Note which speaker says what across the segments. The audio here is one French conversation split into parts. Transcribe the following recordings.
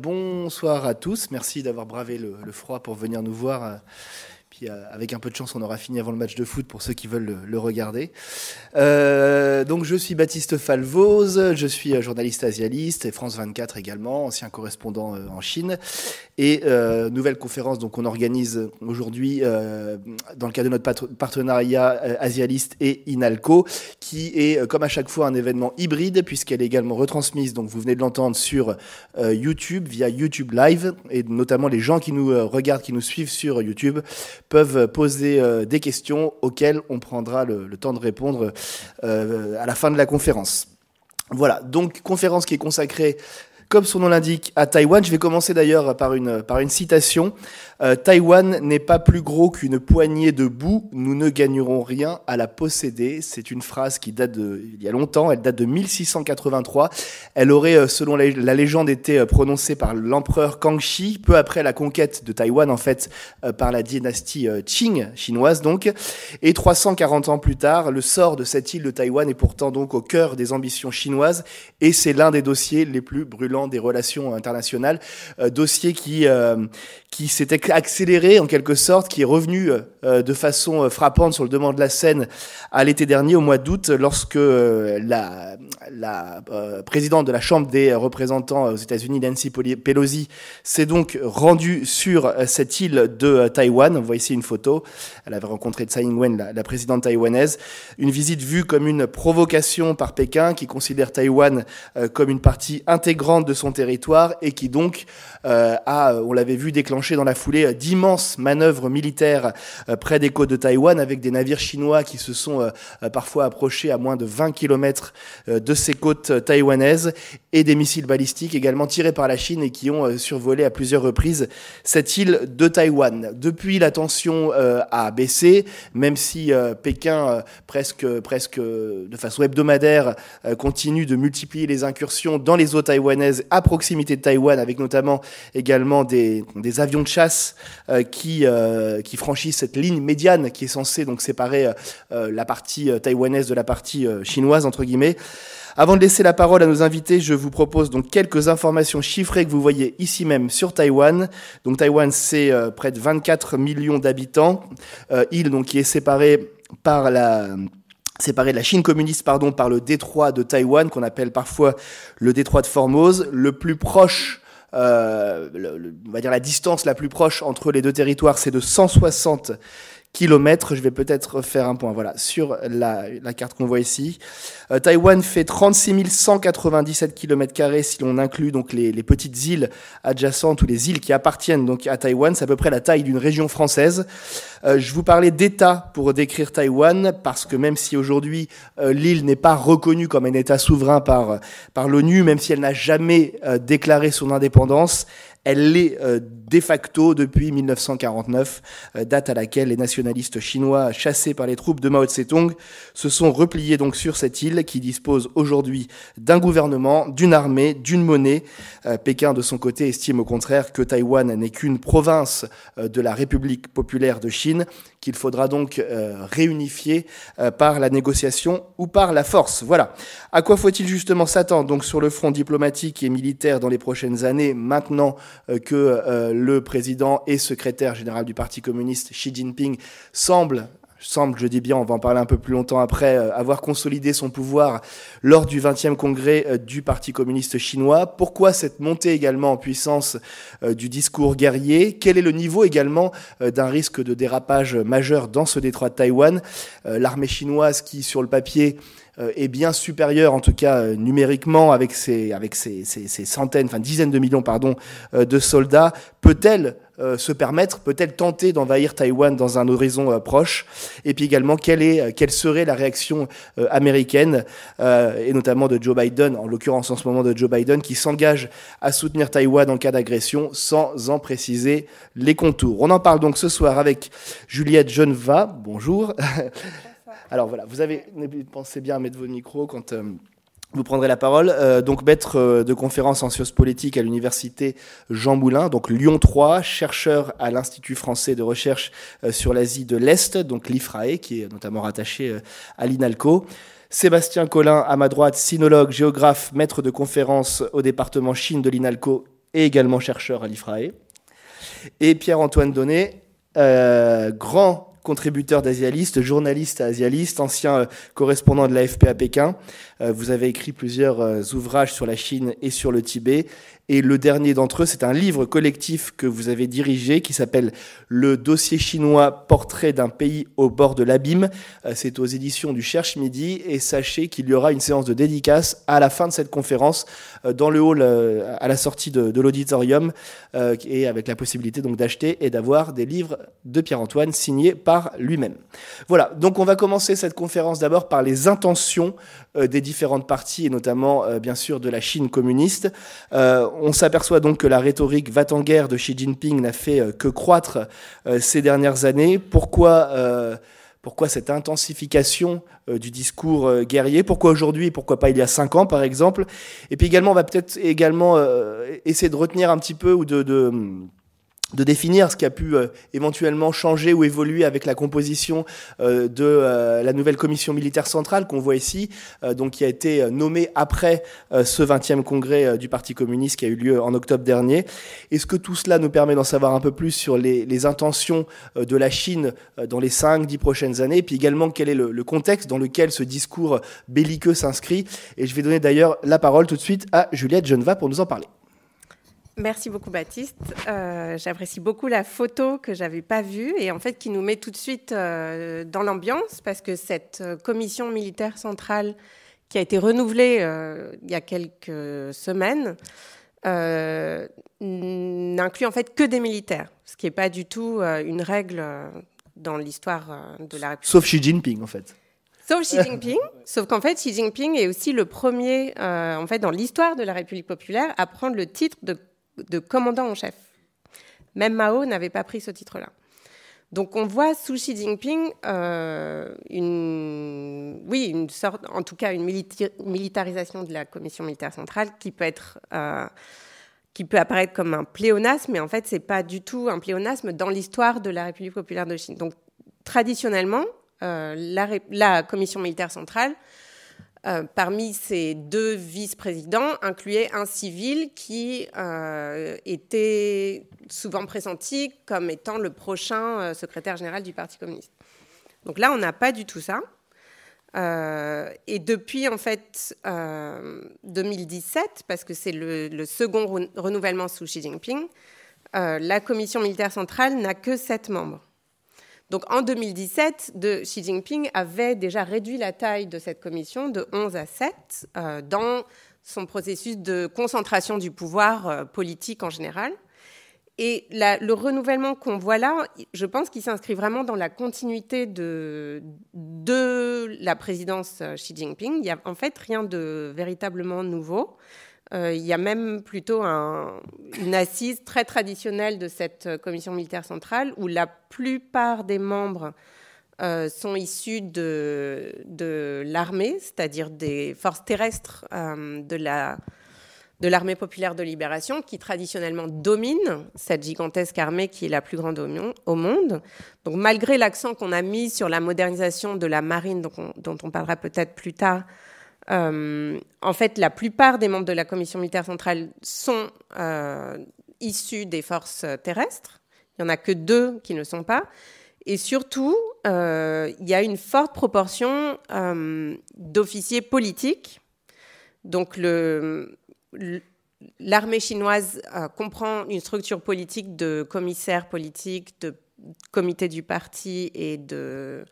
Speaker 1: Bonsoir à tous, merci d'avoir bravé le, froid pour venir nous voir euh, avec un peu de chance, on aura fini avant le match de foot pour ceux qui veulent le, regarder. Euh, donc, je suis Baptiste Falvoz, je suis euh, journaliste asialiste et France 24 également, ancien correspondant en Chine. Et nouvelle conférence donc on organise aujourd'hui dans le cadre de notre partenariat asialiste et Inalco, qui est comme à chaque fois un événement hybride puisqu'elle est également retransmise. Donc, vous venez de l'entendre sur YouTube via YouTube Live et notamment les gens qui nous regardent, qui nous suivent sur YouTube peuvent poser euh, des questions auxquelles on prendra le, temps de répondre euh, à la fin de la conférence. Voilà, donc conférence qui est consacrée comme son nom l'indique, à Taïwan. Je vais commencer d'ailleurs par une, citation. Euh, Taïwan n'est pas plus gros qu'une poignée de boue, nous ne gagnerons rien à la posséder. C'est une phrase qui date de, il y a longtemps, elle date de 1683. Elle aurait, euh, selon la, légende, été euh, prononcée par l'empereur Kangxi, peu après la conquête de Taïwan, en fait, par la dynastie Qing, chinoise donc. Et 340 ans plus tard, le sort de cette île de Taïwan est pourtant donc au cœur des ambitions chinoises et c'est l'un des dossiers les plus brûlants des relations internationales, euh, dossier qui euh, qui s'est accéléré en quelque sorte, qui est revenu euh, de façon frappante sur le demande de la scène à l'été dernier, au mois d'août, lorsque la, la présidente de la Chambre des représentants aux États-Unis, Nancy Pelosi, s'est donc rendue sur cette île de Taïwan. On voit ici une photo. Elle avait rencontré Tsai Ing-wen, la, la, présidente taïwanaise. Une visite vue comme une provocation par Pékin, qui considère Taïwan comme une partie intégrante de son territoire et qui donc euh, a, on l'avait vu, déclenché dans la foulée d'immenses manœuvres militaires euh, près des côtes de Taïwan avec des navires chinois qui se sont euh, parfois approchés à moins de 20 km de ces côtes taïwanaises et des missiles balistiques également tirés par la Chine et qui ont survolé à plusieurs reprises cette île de Taïwan. Depuis, la tension a baissé, même si Pékin, presque, presque de façon hebdomadaire, continue de multiplier les incursions dans les eaux taïwanaises à proximité de Taïwan, avec notamment également des, des avions de chasse euh, qui, euh, qui franchissent cette ligne médiane qui est censée donc séparer euh, la partie taïwanaise de la partie chinoise entre guillemets. Avant de laisser la parole à nos invités, je vous propose donc quelques informations chiffrées que vous voyez ici même sur Taïwan. Donc Taïwan, c'est près de 24 millions d'habitants, île donc qui est séparée par la séparé de la Chine communiste pardon, par le détroit de Taïwan, qu'on appelle parfois le détroit de Formose, le plus proche, euh, on va dire la distance la plus proche entre les deux territoires, c'est de 160 kilomètres. Je vais peut-être faire un point voilà, sur la, la carte qu'on voit ici. Euh, Taïwan fait 36 197 km si l'on inclut donc les, les, petites îles adjacentes ou les îles qui appartiennent donc à Taïwan. C'est à peu près la taille d'une région française. Euh, je vous parlais d'État pour décrire Taïwan parce que même si aujourd'hui euh, l'île n'est pas reconnue comme un État souverain par, par l'ONU, même si elle n'a jamais déclaré son indépendance, elle l'est euh, de facto depuis 1949, euh, date à laquelle les nationalistes chinois, chassés par les troupes de Mao Tse-tung, se sont repliés donc sur cette île qui dispose aujourd'hui d'un gouvernement, d'une armée, d'une monnaie. Euh, Pékin, de son côté, estime au contraire que Taïwan n'est qu'une province de la République populaire de Chine, qu'il faudra donc réunifier par la négociation ou par la force. Voilà. À quoi faut-il justement s'attendre donc sur le front diplomatique et militaire dans les prochaines années, maintenant euh, que euh, le président et secrétaire général du Parti communiste Xi Jinping semble semble, je dis bien, on va en parler un peu plus longtemps après, euh, avoir consolidé son pouvoir lors du 20e congrès du Parti communiste chinois? Pourquoi cette montée également en puissance du discours guerrier? Quel est le niveau également d'un risque de dérapage majeur dans ce détroit de Taïwan? L'armée chinoise qui, sur le papier, est bien supérieur, en tout cas euh, numériquement, avec ses, avec ses, ses, centaines, enfin dizaines de millions, pardon, euh, de soldats, peut-elle se permettre, peut-elle tenter d'envahir Taïwan dans un horizon proche? Et puis également, quelle, est, quelle serait la réaction américaine, et notamment de Joe Biden, en l'occurrence en ce moment de Joe Biden, qui s'engage à soutenir Taïwan en cas d'agression sans en préciser les contours? On en parle donc ce soir avec Juliette Geneva. Bonjour. Alors voilà, vous avez pensez bien à mettre vos micros quand euh, vous prendrez la parole. Euh, donc maître euh, de conférence en sciences politiques à l'université Jean Moulin, donc Lyon 3, chercheur à l'Institut français de recherche sur l'Asie de l'Est, donc l'IFRAE, qui est notamment rattaché à l'INALCO. Sébastien Collin, à ma droite, sinologue, géographe, maître de conférence au département Chine de l'INALCO et également chercheur à l'IFRAE. Et Pierre-Antoine Donnet, grand contributeur d'Asialiste, journaliste Asialiste, ancien euh, correspondant de l'AFP à Pékin. Euh, vous avez écrit plusieurs ouvrages sur la Chine et sur le Tibet et le dernier d'entre eux, c'est un livre collectif que vous avez dirigé qui s'appelle Le dossier chinois, portrait d'un pays au bord de l'abîme. Euh, c'est aux éditions du Cherche Midi. Et sachez qu'il y aura une séance de dédicace à la fin de cette conférence euh, dans le hall euh, à la sortie de, l'auditorium et avec la possibilité donc d'acheter et d'avoir des livres de Pierre-Antoine signés par lui-même. Voilà. Donc on va commencer cette conférence d'abord par les intentions des différentes parties et notamment bien sûr de la Chine communiste. On s'aperçoit donc que la rhétorique va en guerre de Xi Jinping n'a fait euh, que croître euh, ces dernières années. Pourquoi euh, pourquoi cette intensification du discours guerrier? Pourquoi aujourd'hui? Et pourquoi pas il y a cinq ans, par exemple? Et puis également, on va peut-être également essayer de retenir un petit peu ou de définir ce qui a pu euh, éventuellement changer ou évoluer avec la composition euh, de euh, la nouvelle commission militaire centrale qu'on voit ici, donc qui a été nommée après ce 20e congrès du Parti communiste qui a eu lieu en octobre dernier. Est-ce que tout cela nous permet d'en savoir un peu plus sur les, les intentions de la Chine dans les 5-10 prochaines années, et puis également quel est le, le, contexte dans lequel ce discours belliqueux s'inscrit? Et je vais donner d'ailleurs la parole tout de suite à Juliette Geneva pour nous en parler.
Speaker 2: Merci beaucoup Baptiste. Euh, j'apprécie beaucoup la photo que j'avais pas vue et en fait qui nous met tout de suite euh, dans l'ambiance parce que cette euh, commission militaire centrale qui a été renouvelée il y a quelques semaines n'inclut en fait que des militaires, ce qui n'est pas du tout une règle dans l'histoire de la République.
Speaker 1: Sauf Xi Jinping en fait.
Speaker 2: Sauf Xi Jinping, sauf qu'en fait Xi Jinping est aussi le premier en fait dans l'histoire de la République populaire à prendre le titre de de commandant en chef. Même Mao n'avait pas pris ce titre-là. Donc on voit sous Xi Jinping euh, une, oui, une sorte, en tout cas une militarisation de la commission militaire centrale qui peut être, euh, qui peut apparaître comme un pléonasme, mais en fait c'est pas du tout un pléonasme dans l'histoire de la République populaire de Chine. Donc traditionnellement, euh, la, commission militaire centrale euh, parmi ces deux vice-présidents, incluait un civil qui euh, était souvent pressenti comme étant le prochain euh, secrétaire général du Parti communiste. Donc là, on n'a pas du tout ça. et depuis en fait 2017, parce que c'est le, second renouvellement sous Xi Jinping, la commission militaire centrale n'a que sept membres. Donc en 2017, de, Xi Jinping avait déjà réduit la taille de cette commission de 11 à 7 euh, dans son processus de concentration du pouvoir euh, politique en général. Et le renouvellement qu'on voit là, je pense qu'il s'inscrit vraiment dans la continuité de, de la présidence euh, Xi Jinping. Il n'y a en fait rien de véritablement nouveau. Euh, il y a même plutôt une assise très traditionnelle de cette euh, commission militaire centrale où la plupart des membres euh, sont issus de, l'armée, c'est-à-dire des forces terrestres de la de l'armée populaire de libération qui traditionnellement domine cette gigantesque armée qui est la plus grande au monde. Donc malgré l'accent qu'on a mis sur la modernisation de la marine, dont on parlera peut-être plus tard, en fait, la plupart des membres de la commission militaire centrale sont euh, issus des forces terrestres. Il n'y en a que deux qui ne sont pas. Et surtout, euh, il y a une forte proportion d'officiers politiques. Donc, l'armée chinoise comprend une structure politique de commissaires politiques, de comités du parti et de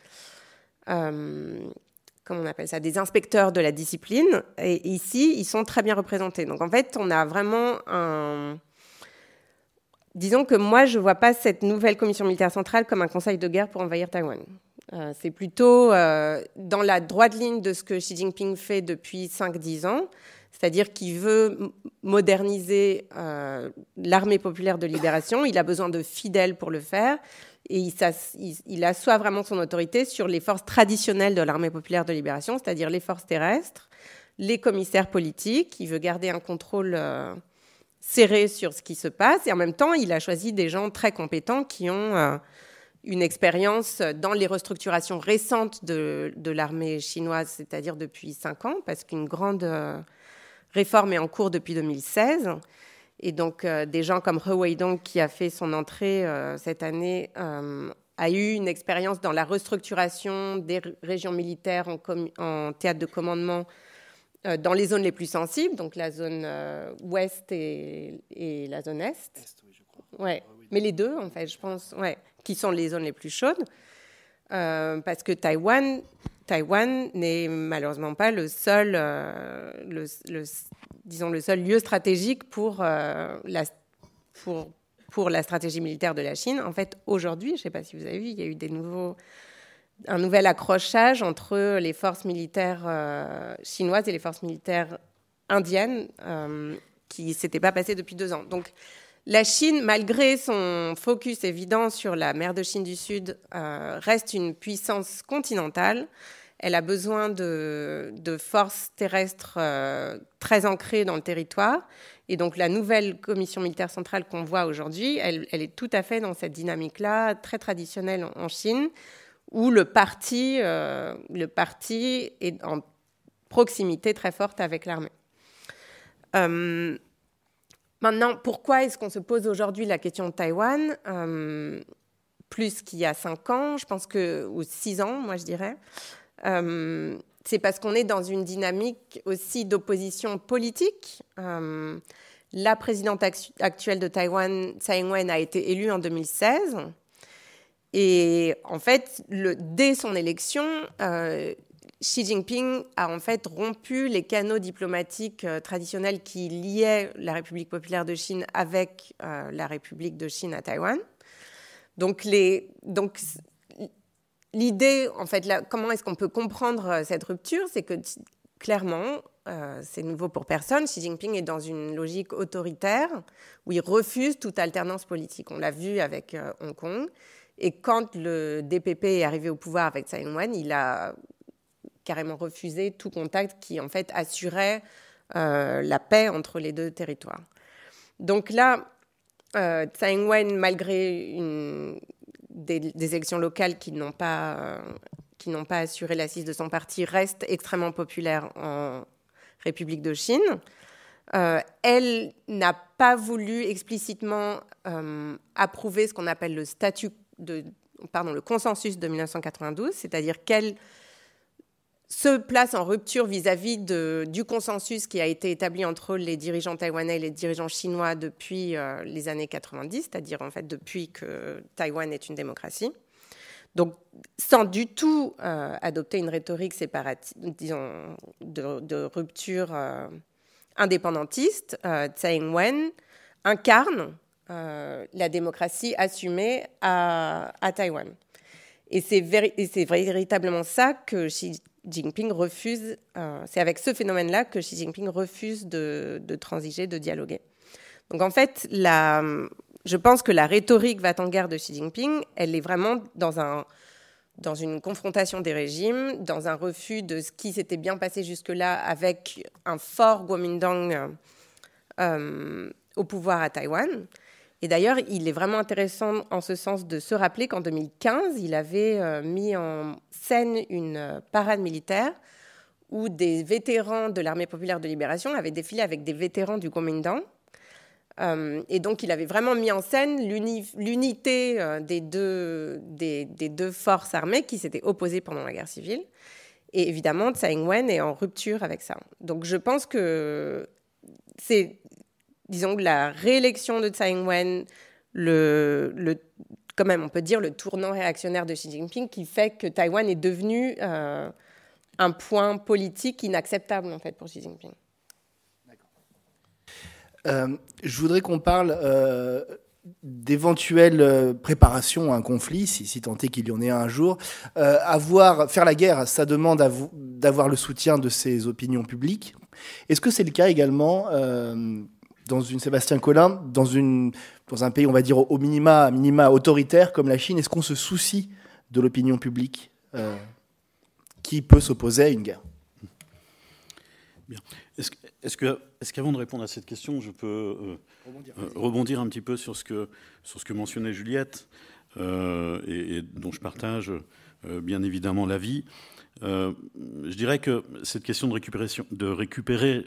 Speaker 2: comment on appelle ça, des inspecteurs de la discipline. Et ici, ils sont très bien représentés. Donc en fait, on a vraiment un... Disons que moi, je ne vois pas cette nouvelle commission militaire centrale comme un conseil de guerre pour envahir Taïwan. Euh, c'est plutôt euh, dans la droite ligne de ce que Xi Jinping fait depuis 5-10 ans, c'est-à-dire qu'il veut moderniser euh, l'armée populaire de libération. Il a besoin de fidèles pour le faire et il, assoit vraiment son autorité sur les forces traditionnelles de l'armée populaire de libération, c'est-à-dire les forces terrestres, les commissaires politiques. Il veut garder un contrôle euh, serré sur ce qui se passe. Et en même temps, il a choisi des gens très compétents qui ont euh, une expérience dans les restructurations récentes de, l'armée chinoise, c'est-à-dire depuis cinq ans, parce qu'une grande euh, réforme est en cours depuis 2016. Et donc, des gens comme He Weidong, qui a fait son entrée cette année, a eu une expérience dans la restructuration des régions militaires en, en théâtre de commandement dans les zones les plus sensibles, donc la zone ouest et, la zone est. est oui, je crois. Ouais. Mais les deux, en fait, je pense, ouais, qui sont les zones les plus chaudes. Euh, parce que Taïwan, Taïwan n'est malheureusement pas le seul, euh, le, disons le seul lieu stratégique pour, euh, la, pour, pour la stratégie militaire de la Chine. En fait, aujourd'hui, je ne sais pas si vous avez vu, il y a eu des nouveaux, un nouvel accrochage entre les forces militaires chinoises et les forces militaires indiennes qui ne s'était pas passé depuis deux ans. Donc, la Chine, malgré son focus évident sur la mer de Chine du Sud, euh, reste une puissance continentale. Elle a besoin de, forces terrestres euh, très ancrées dans le territoire. Et donc la nouvelle commission militaire centrale qu'on voit aujourd'hui, elle, est tout à fait dans cette dynamique-là, très traditionnelle en, Chine, où le parti, euh, le parti est en proximité très forte avec l'armée. Maintenant, pourquoi est-ce qu'on se pose aujourd'hui la question de Taïwan? Euh, Plus qu'il y a cinq ans, je pense que, ou six ans, moi je dirais. Euh, c'est parce qu'on est dans une dynamique aussi d'opposition politique. Euh, la présidente actuelle de Taïwan, Tsai Ing-wen, a été élue en 2016. Et en fait, dès son élection, Xi Jinping a en fait rompu les canaux diplomatiques euh, traditionnels qui liaient la République populaire de Chine avec euh, la République de Chine à Taïwan. Donc, donc l'idée, en fait, comment est-ce qu'on peut comprendre euh, cette rupture C'est que clairement, c'est nouveau pour personne, Xi Jinping est dans une logique autoritaire où il refuse toute alternance politique. On l'a vu avec Hong Kong. Et quand le DPP est arrivé au pouvoir avec Tsai Ing-wen, il a carrément refusé tout contact qui, en fait, assurait euh, la paix entre les deux territoires. Donc là, euh, Tsai Ing-wen, malgré une, des, élections locales qui n'ont pas, euh, qui n'ont pas assuré l'assise de son parti, reste extrêmement populaire en République de Chine. Euh, elle n'a pas voulu explicitement approuver ce qu'on appelle le statut de, pardon, le consensus de 1992, c'est-à-dire qu'elle se place en rupture vis-à-vis du consensus qui a été établi entre les dirigeants taïwanais et les dirigeants chinois depuis euh, les années 90, c'est-à-dire en fait depuis que Taïwan est une démocratie. Donc, sans du tout euh, adopter une rhétorique séparatiste, disons, de, rupture euh, indépendantiste, Tsai Ing-wen incarne la démocratie assumée à, Taïwan. Et c'est véritablement ça que Jinping refuse, euh, c'est avec ce phénomène-là que Xi Jinping refuse de, transiger, de dialoguer. Donc en fait, je pense que la rhétorique va en guerre de Xi Jinping, elle est vraiment dans une confrontation des régimes, dans un refus de ce qui s'était bien passé jusque-là avec un fort Kuomintang euh, au pouvoir à Taïwan. Et d'ailleurs, il est vraiment intéressant en ce sens de se rappeler qu'en 2015, il avait euh, mis en scène une euh, parade militaire où des vétérans de l'armée populaire de libération avaient défilé avec des vétérans du Kuomintang. Euh, et donc, il avait vraiment mis en scène l'unité des, deux, des, deux forces armées qui s'étaient opposées pendant la guerre civile. Et évidemment, Tsai Ing-wen est en rupture avec ça. Donc, je pense que c'est disons, la réélection de Tsai Ing-wen, le, le, quand même, on peut dire, le tournant réactionnaire de Xi Jinping qui fait que Taïwan est devenu euh, un point politique inacceptable, en fait, pour Xi Jinping.
Speaker 1: Euh, je voudrais qu'on parle euh, d'éventuelles préparations à un conflit, si, si tant est qu'il y en ait un jour. avoir, faire la guerre, ça demande d'avoir le soutien de ses opinions publiques. Est-ce que c'est le cas également dans une Sébastien Collin, dans, une, dans un pays, on va dire, au minima, minima autoritaire comme la Chine, est-ce qu'on se soucie de l'opinion publique euh, qui peut s'opposer à une guerre?
Speaker 3: Bien. Est-ce que, est qu'avant de répondre à cette question, je peux euh, euh, rebondir, un petit peu sur ce que, sur ce que mentionnait Juliette, et, dont je partage bien évidemment l'avis. Je dirais que cette question de, récupération, de récupérer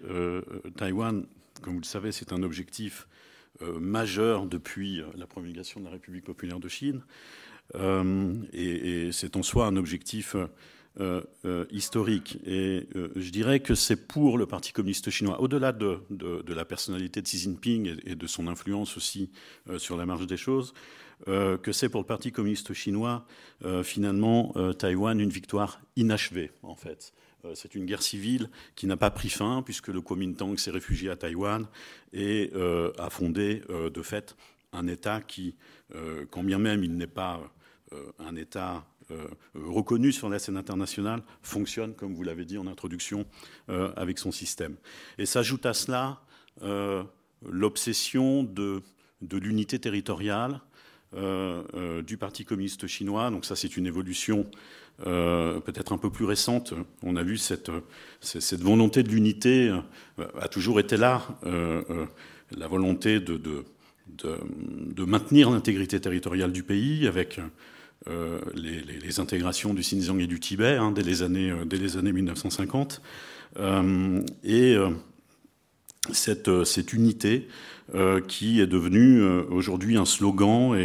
Speaker 3: Taïwan comme vous le savez, c'est un objectif majeur depuis la promulgation de la République populaire de Chine. et, et c'est en soi un objectif euh, euh, historique. Et euh, je dirais que c'est pour le Parti communiste chinois, au-delà de, la personnalité de Xi Jinping et, de son influence aussi sur la marge des choses, que c'est pour le Parti communiste chinois, finalement, Taïwan, une victoire inachevée, en fait. C'est une guerre civile qui n'a pas pris fin, puisque le Kuomintang s'est réfugié à Taïwan et a fondé, de fait, un État qui, quand bien même il n'est pas un État euh, reconnu sur la scène internationale, fonctionne, comme vous l'avez dit en introduction, euh, avec son système. Et s'ajoute à cela euh, l'obsession de l'unité territoriale du Parti communiste chinois. Donc ça, c'est une évolution peut-être un peu plus récente. On a vu cette, cette volonté de l'unité a toujours été là. la volonté de, de, de maintenir l'intégrité territoriale du pays avec euh, les, intégrations du Xinjiang et du Tibet hein, dès, les années, euh, dès les années 1950. Euh, et cette, cette, unité qui est devenue aujourd'hui un slogan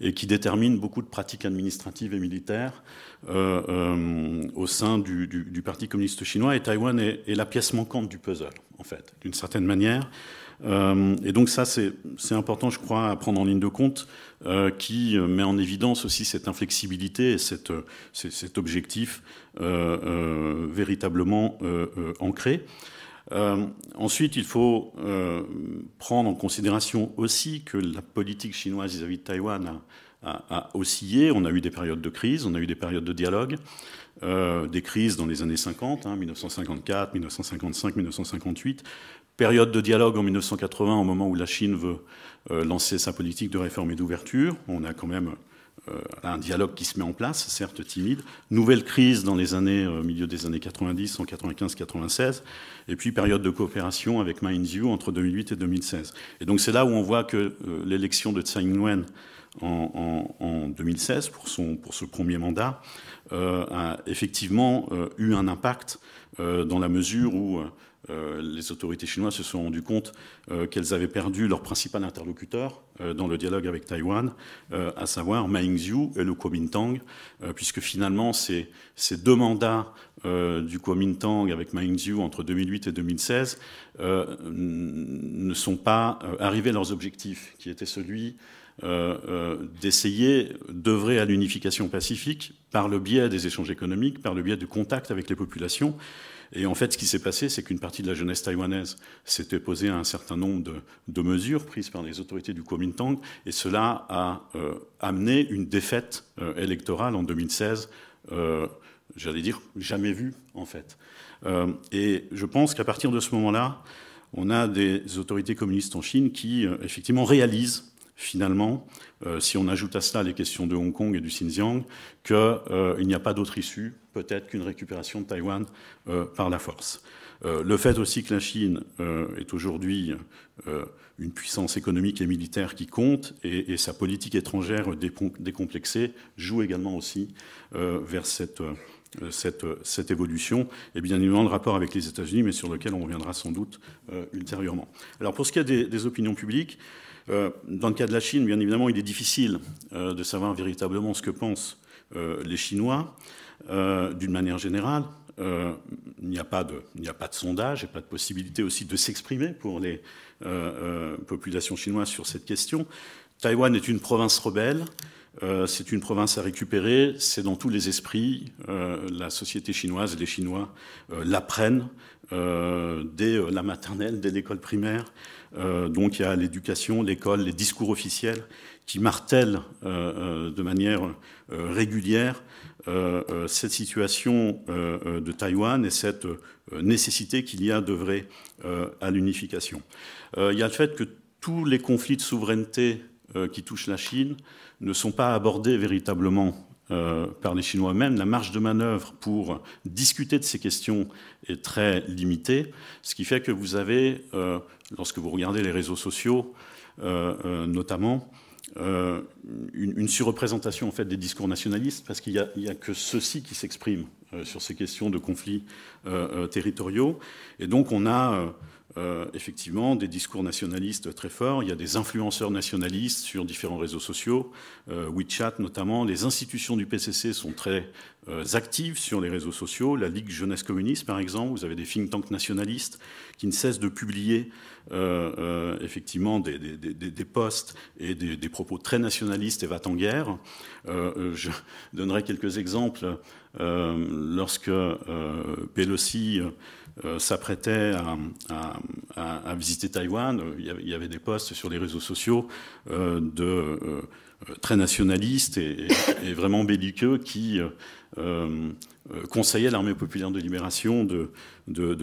Speaker 3: et, qui détermine beaucoup de pratiques administratives et militaires au sein du, Parti communiste chinois. Et Taïwan est, la pièce manquante du puzzle, en fait, d'une certaine manière. Euh, et donc ça, c'est important, je crois, à prendre en ligne de compte, euh, qui met en évidence aussi cette inflexibilité et cet objectif euh, véritablement ancré. Ensuite, il faut prendre en considération aussi que la politique chinoise vis-à-vis de Taïwan a, oscillé. On a eu des périodes de crise, on a eu des périodes de dialogue, des crises dans les années 50, 1954, 1955, 1958, Période de dialogue en 1980, au moment où la Chine veut euh, lancer sa politique de réforme et d'ouverture. On a quand même euh, un dialogue qui se met en place, certes timide. Nouvelle crise dans les années, euh, milieu des années 90, en 95-96. Et puis période de coopération avec Ma Ying-jeou entre 2008 et 2016. Et donc c'est là où on voit que l'élection de Tsai Ing-wen en, en, 2016 pour, son, pour ce premier mandat a effectivement eu un impact dans la mesure où euh, les autorités chinoises se sont rendues compte euh, qu'elles avaient perdu leur principal interlocuteur euh, dans le dialogue avec Taïwan, à savoir Ma Ying-jeou et le Kuomintang, puisque finalement ces, ces deux mandats du Kuomintang avec Ma Ying-jeou entre 2008 et 2016 ne sont pas arrivés à leurs objectifs, qui était celui d'essayer d'œuvrer à l'unification pacifique par le biais des échanges économiques, par le biais du contact avec les populations. Et en fait, ce qui s'est passé, c'est qu'une partie de la jeunesse taïwanaise s'était opposée à un certain nombre de, mesures prises par les autorités du Kuomintang, et cela a euh, amené une défaite euh, électorale en 2016, euh, j'allais dire jamais vue en fait. et je pense qu'à partir de ce moment-là, on a des autorités communistes en Chine qui effectivement réalisent finalement, si on ajoute à cela les questions de Hong Kong et du Xinjiang, qu'il n'y a pas d'autre issue peut-être qu'une récupération de Taïwan euh, par la force. Euh, le fait aussi que la Chine euh, est aujourd'hui une puissance économique et militaire qui compte et, sa politique étrangère décomplexée joue également aussi vers cette, évolution et bien évidemment le rapport avec les États-Unis, mais sur lequel on reviendra sans doute ultérieurement. Alors pour ce qui est des opinions publiques, dans le cas de la Chine, bien évidemment, il est difficile de savoir véritablement ce que pensent les Chinois. Euh, d'une manière générale. Euh, il n'y a, pas de, a pas de sondage et pas de possibilité aussi de s'exprimer pour les euh, populations chinoises sur cette question. Taïwan est une province rebelle. c'est une province à récupérer, c'est dans tous les esprits. la société chinoise, les Chinois l'apprennent dès la maternelle, dès l'école primaire. Donc il y a l'éducation, l'école, les discours officiels qui martèlent de manière régulière euh, euh, cette situation euh, de Taïwan et cette nécessité qu'il y a d'œuvrer à l'unification. il y a le fait que tous les conflits de souveraineté qui touchent la Chine ne sont pas abordés véritablement par les Chinois eux-mêmes. La marge de manœuvre pour discuter de ces questions est très limitée, ce qui fait que vous avez, lorsque vous regardez les réseaux sociaux notamment, euh, une, surreprésentation en fait des discours nationalistes, parce qu'il n'y a, que ceux-ci qui s'expriment euh, sur ces questions de conflits euh, territoriaux. Et donc on a euh, effectivement des discours nationalistes très forts. Il y a des influenceurs nationalistes sur différents réseaux sociaux, euh, WeChat notamment. Les institutions du PCC sont très euh, actives sur les réseaux sociaux. La Ligue Jeunesse Communiste, par exemple, vous avez des think tanks nationalistes qui ne cessent de publier effectivement des, des, posts et des, propos très nationalistes et va en guerre. je donnerai quelques exemples. lorsque Pelosi euh, s'apprêtait à, visiter Taïwan, il y avait des posts sur les réseaux sociaux euh, de euh, très nationalistes et, vraiment belliqueux qui conseillaient l'armée populaire de libération de,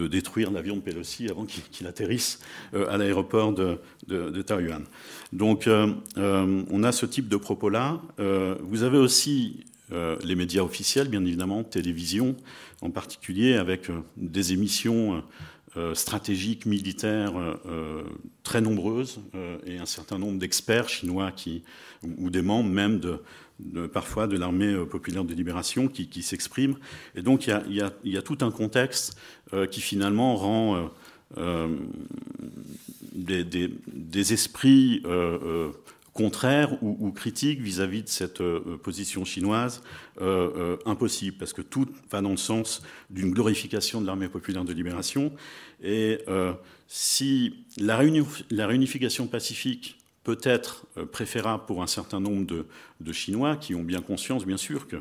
Speaker 3: détruire l'avion de Pelosi avant qu'il atterrisse à l'aéroport de, de, Taïwan. Donc on a ce type de propos-là. vous avez aussi les médias officiels, bien évidemment, télévision, en particulier avec euh, des émissions euh, euh, stratégiques militaires très nombreuses et un certain nombre d'experts chinois qui, ou des membres même de, parfois de l'armée populaire de libération qui, s'expriment. Et donc il y, a, tout un contexte qui finalement rend des, esprits contraire ou, critique vis-à-vis de cette euh, position chinoise euh, euh, impossible, parce que tout va dans le sens d'une glorification de l'armée populaire de libération. Et si la, réunification pacifique peut être préférable pour un certain nombre de, Chinois qui ont bien conscience, bien sûr, que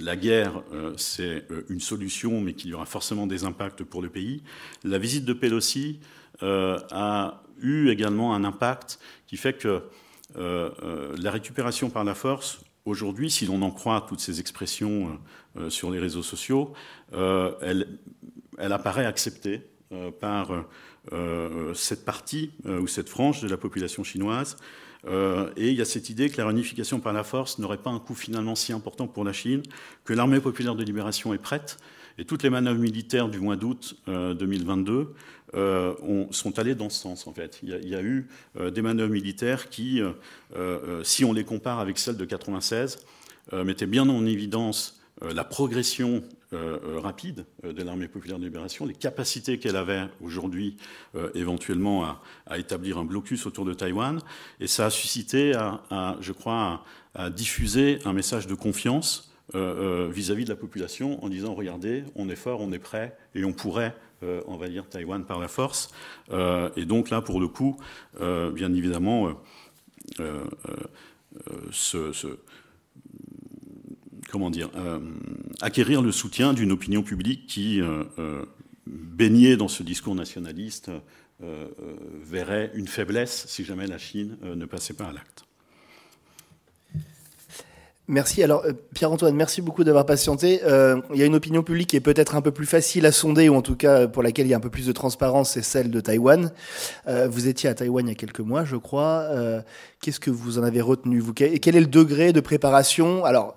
Speaker 3: la guerre, c'est une solution, mais qu'il y aura forcément des impacts pour le pays, la visite de Pelosi a eu également un impact qui fait que la récupération par la force, aujourd'hui, si l'on en croit toutes ces expressions euh, sur les réseaux sociaux, elle, elle, apparaît acceptée par cette partie ou cette frange de la population chinoise. et il y a cette idée que la réunification par la force n'aurait pas un coût finalement si important pour la Chine, que l'armée populaire de libération est prête, et toutes les manœuvres militaires du mois d'août 2022 euh, sont allés dans ce sens, en fait. Il y a, eu euh, des manœuvres militaires qui, euh, si on les compare avec celles de 96, mettaient bien en évidence la progression rapide de l'armée populaire de libération, les capacités qu'elle avait aujourd'hui éventuellement à, établir un blocus autour de Taïwan, et ça a suscité, je crois, à, diffuser un message de confiance vis-à-vis -vis de la population en disant regardez, on est fort, on est prêt et on pourrait euh, va dire Taïwan par la force. Euh, et donc là, pour le coup, euh, bien évidemment, acquérir le soutien d'une opinion publique qui, baignée dans ce discours nationaliste, verrait une faiblesse si jamais la Chine ne passait pas à l'acte.
Speaker 1: Merci. Alors, euh, Pierre-Antoine, merci beaucoup d'avoir patienté. Euh, il y a une opinion publique qui est peut-être un peu plus facile à sonder, ou en tout cas pour laquelle il y a un peu plus de transparence, c'est celle de Taïwan. Euh, vous étiez à Taïwan il y a quelques mois, je crois. Qu'est-ce que vous en avez retenu, vous? Quel est le degré de préparation? Alors,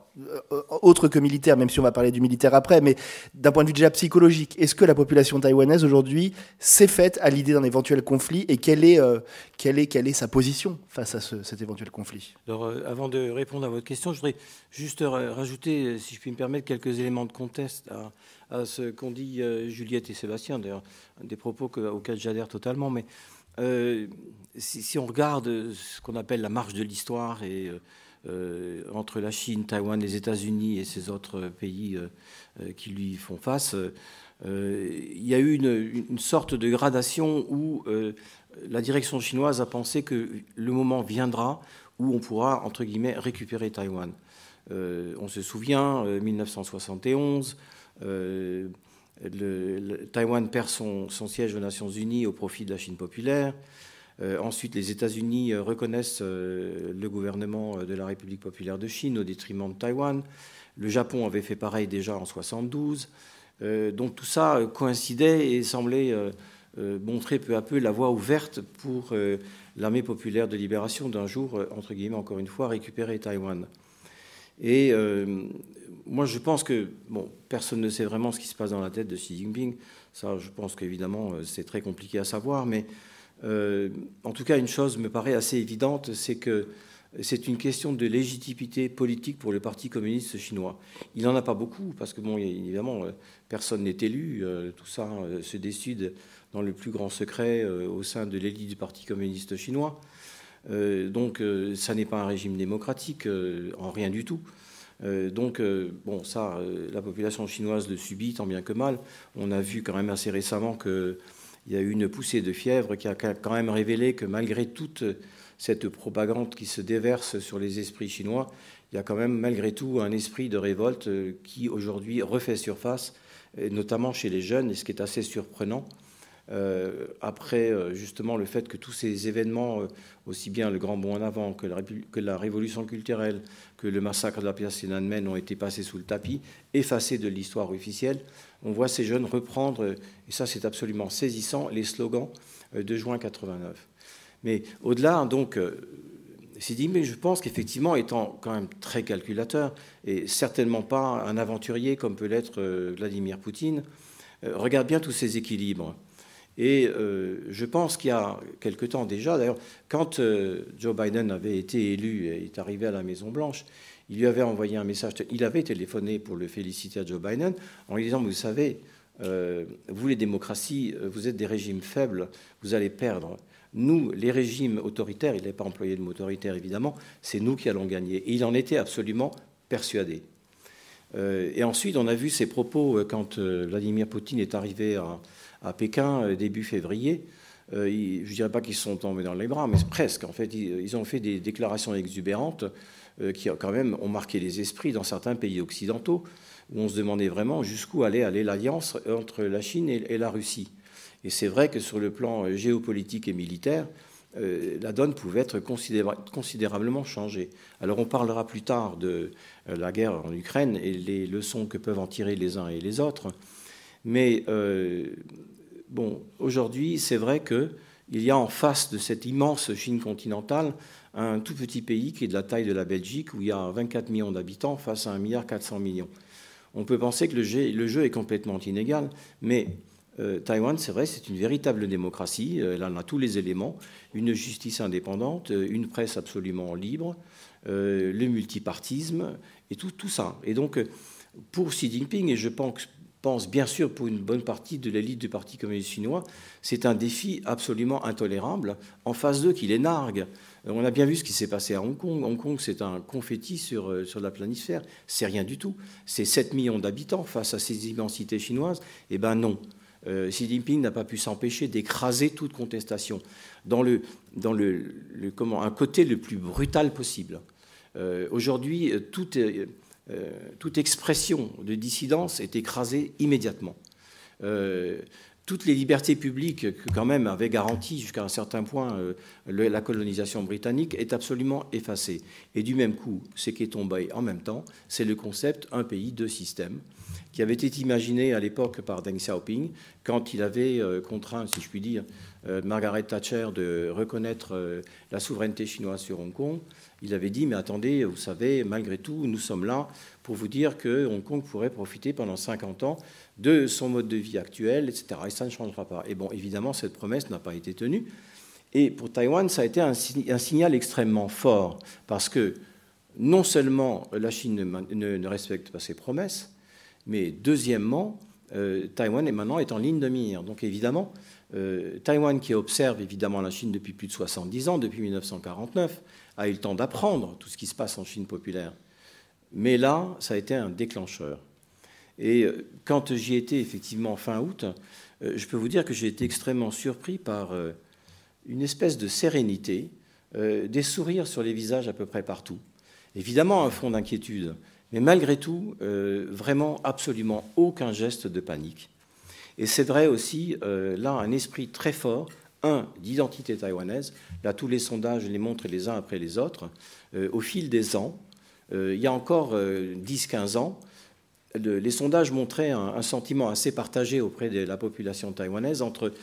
Speaker 1: autre que militaire, même si on va parler du militaire après, mais d'un point de vue déjà psychologique, est-ce que la population taïwanaise aujourd'hui s'est faite à l'idée d'un éventuel conflit et quelle est, euh, quelle est, quelle est sa position face à cet éventuel conflit?
Speaker 4: Alors, euh, avant de répondre à votre question, je voudrais juste rajouter, si je puis me permettre, quelques éléments de contexte à, ce qu'ont dit Juliette et Sébastien, d'ailleurs, des propos auxquels j'adhère totalement, mais si, si, on regarde ce qu'on appelle la marche de l'histoire et euh, entre la Chine, Taïwan, les États-Unis et ces autres pays euh, euh, qui lui font face, il y a eu une, sorte de gradation où la direction chinoise a pensé que le moment viendra où on pourra, entre guillemets, récupérer Taïwan. on se souvient, 1971, le, Taïwan perd son, siège aux Nations Unies au profit de la Chine populaire. Euh, ensuite, les États-Unis euh, reconnaissent euh, le gouvernement de la République populaire de Chine au détriment de Taïwan. Le Japon avait fait pareil déjà en 72. donc tout ça coïncidait et semblait montrer peu à peu la voie ouverte pour l'armée populaire de libération d'un jour, entre guillemets, encore une fois, récupérer Taïwan. Et moi, je pense que, bon, personne ne sait vraiment ce qui se passe dans la tête de Xi Jinping. Ça, je pense qu'évidemment, c'est très compliqué à savoir, mais euh, en tout cas, une chose me paraît assez évidente, c'est que c'est une question de légitimité politique pour le Parti communiste chinois. Il n'en a pas beaucoup, parce que, bon, évidemment, euh, personne n'est élu. Euh, tout ça se décide dans le plus grand secret au sein de l'élite du Parti communiste chinois. Donc, ça n'est pas un régime démocratique, en rien du tout. Donc, bon, ça, la population chinoise le subit tant bien que mal. On a vu quand même assez récemment qu'il y a eu une poussée de fièvre qui a quand même révélé que malgré toute cette propagande qui se déverse sur les esprits chinois, il y a quand même malgré tout un esprit de révolte euh, qui aujourd'hui refait surface, notamment chez les jeunes, et ce qui est assez surprenant. Euh, après euh, justement le fait que tous ces événements, aussi bien le Grand Bond en avant que la, révolution culturelle, que le massacre de la pièce Tiananmen ont été passés sous le tapis, effacés de l'histoire officielle, on voit ces jeunes reprendre, et ça c'est absolument saisissant, les slogans de juin 89. Mais au-delà, donc, c'est euh, dit, mais je pense qu'effectivement, étant quand même très calculateur, et certainement pas un aventurier comme peut l'être euh, Vladimir Poutine, euh, regarde bien tous ces équilibres. Et je pense qu'il y a quelque temps déjà, d'ailleurs, quand Joe Biden avait été élu et est arrivé à la Maison-Blanche, il lui avait envoyé un message, il avait téléphoné pour le féliciter à Joe Biden en lui disant, vous savez, vous les démocraties, vous êtes des régimes faibles, vous allez perdre. Nous, les régimes autoritaires, il n'est pas employé de mot autoritaire évidemment, c'est nous qui allons gagner. Et il en était absolument persuadé. Euh, et ensuite, on a vu ses propos euh, quand euh, Vladimir Poutine est arrivé à, Pékin début février. je ne dirais pas qu'ils sont tombés dans les bras, mais presque. En fait, ils, ont fait des déclarations exubérantes qui quand même ont marqué les esprits dans certains pays occidentaux, où on se demandait vraiment jusqu'où allait aller l'alliance entre la Chine et la Russie. Et c'est vrai que sur le plan euh, géopolitique et militaire, euh, la donne pouvait être considérablement changée. Alors on parlera plus tard de euh, la guerre en Ukraine et les leçons que peuvent en tirer les uns et les autres. Mais bon, aujourd'hui, c'est vrai qu'il y a en face de cette immense Chine continentale un tout petit pays qui est de la taille de la Belgique, où il y a 24 millions d'habitants face à 1,4 milliard millions. On peut penser que le jeu est complètement inégal, mais euh, Taïwan, c'est vrai, c'est une véritable démocratie. Euh, elle en a tous les éléments une justice indépendante, euh, une presse absolument libre, le multipartisme et tout, ça. Et donc, pour Xi Jinping, et je pense, pense bien sûr pour une bonne partie de l'élite du Parti communiste chinois, c'est un défi absolument intolérable. En phase 2, qu'il est nargue. On a bien vu ce qui s'est passé à Hong Kong. Hong Kong, c'est un confetti sur, sur la planisphère. C'est rien du tout. C'est 7 millions d'habitants face à ces immensités chinoises. Eh bien non. Euh, Xi Jinping n'a pas pu s'empêcher d'écraser toute contestation dans, le, comment, un côté le plus brutal possible. Euh, aujourd'hui, euh, toute, expression de dissidence est écrasée immédiatement. Toutes les libertés publiques que quand même avait garanties jusqu'à un certain point la colonisation britannique est absolument effacée. Et du même coup, ce qui est tombé en même temps, c'est le concept un pays, deux systèmes qui avait été imaginé à l'époque par Deng Xiaoping quand il avait euh, contraint, si je puis dire, euh, Margaret Thatcher de reconnaître euh, la souveraineté chinoise sur Hong Kong. Il avait dit, mais attendez, vous savez, malgré tout, nous sommes là pour vous dire que Hong Kong pourrait profiter pendant 50 ans de son mode de vie actuel, etc. Et ça ne changera pas. Et bon, évidemment, cette promesse n'a pas été tenue. Et pour Taïwan, ça a été un, signal extrêmement fort, parce que non seulement la Chine ne respecte pas ses promesses, mais deuxièmement, euh, Taïwan est maintenant en ligne de mire. Donc évidemment, euh, Taïwan qui observe évidemment la Chine depuis plus de 70 ans, depuis 1949, a eu le temps d'apprendre tout ce qui se passe en Chine populaire. Mais là, ça a été un déclencheur. Et euh, quand j'y étais effectivement fin août, je peux vous dire que j'ai été extrêmement surpris par une espèce de sérénité, des sourires sur les visages à peu près partout. Évidemment, un fond d'inquiétude, mais malgré tout, euh, vraiment absolument aucun geste de panique. Et c'est vrai aussi, euh, là, un esprit très fort, un, d'identité taïwanaise. Là, tous les sondages les montrent les uns après les autres. Euh, au fil des ans, il y a encore 10-15 ans, les sondages montraient un, sentiment assez partagé auprès de la population taïwanaise entre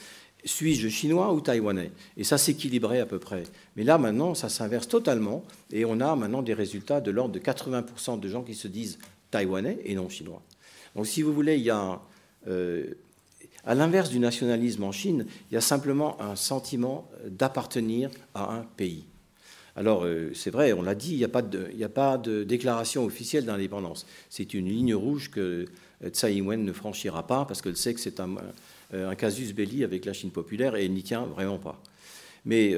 Speaker 4: suis-je chinois ou taïwanais? Et ça s'équilibrait à peu près. Mais là, maintenant, ça s'inverse totalement. Et on a maintenant des résultats de l'ordre de 80% de gens qui se disent taïwanais et non chinois. Donc, si vous voulez, il y a. Euh, à l'inverse du nationalisme en Chine, il y a simplement un sentiment d'appartenir à un pays. Alors, euh, c'est vrai, on l'a dit, il n'y a, pas de, déclaration officielle d'indépendance. C'est une ligne rouge que Tsai Ing-wen ne franchira pas parce qu'elle sait que c'est un, un, casus belli avec la Chine populaire et elle n'y tient vraiment pas. Mais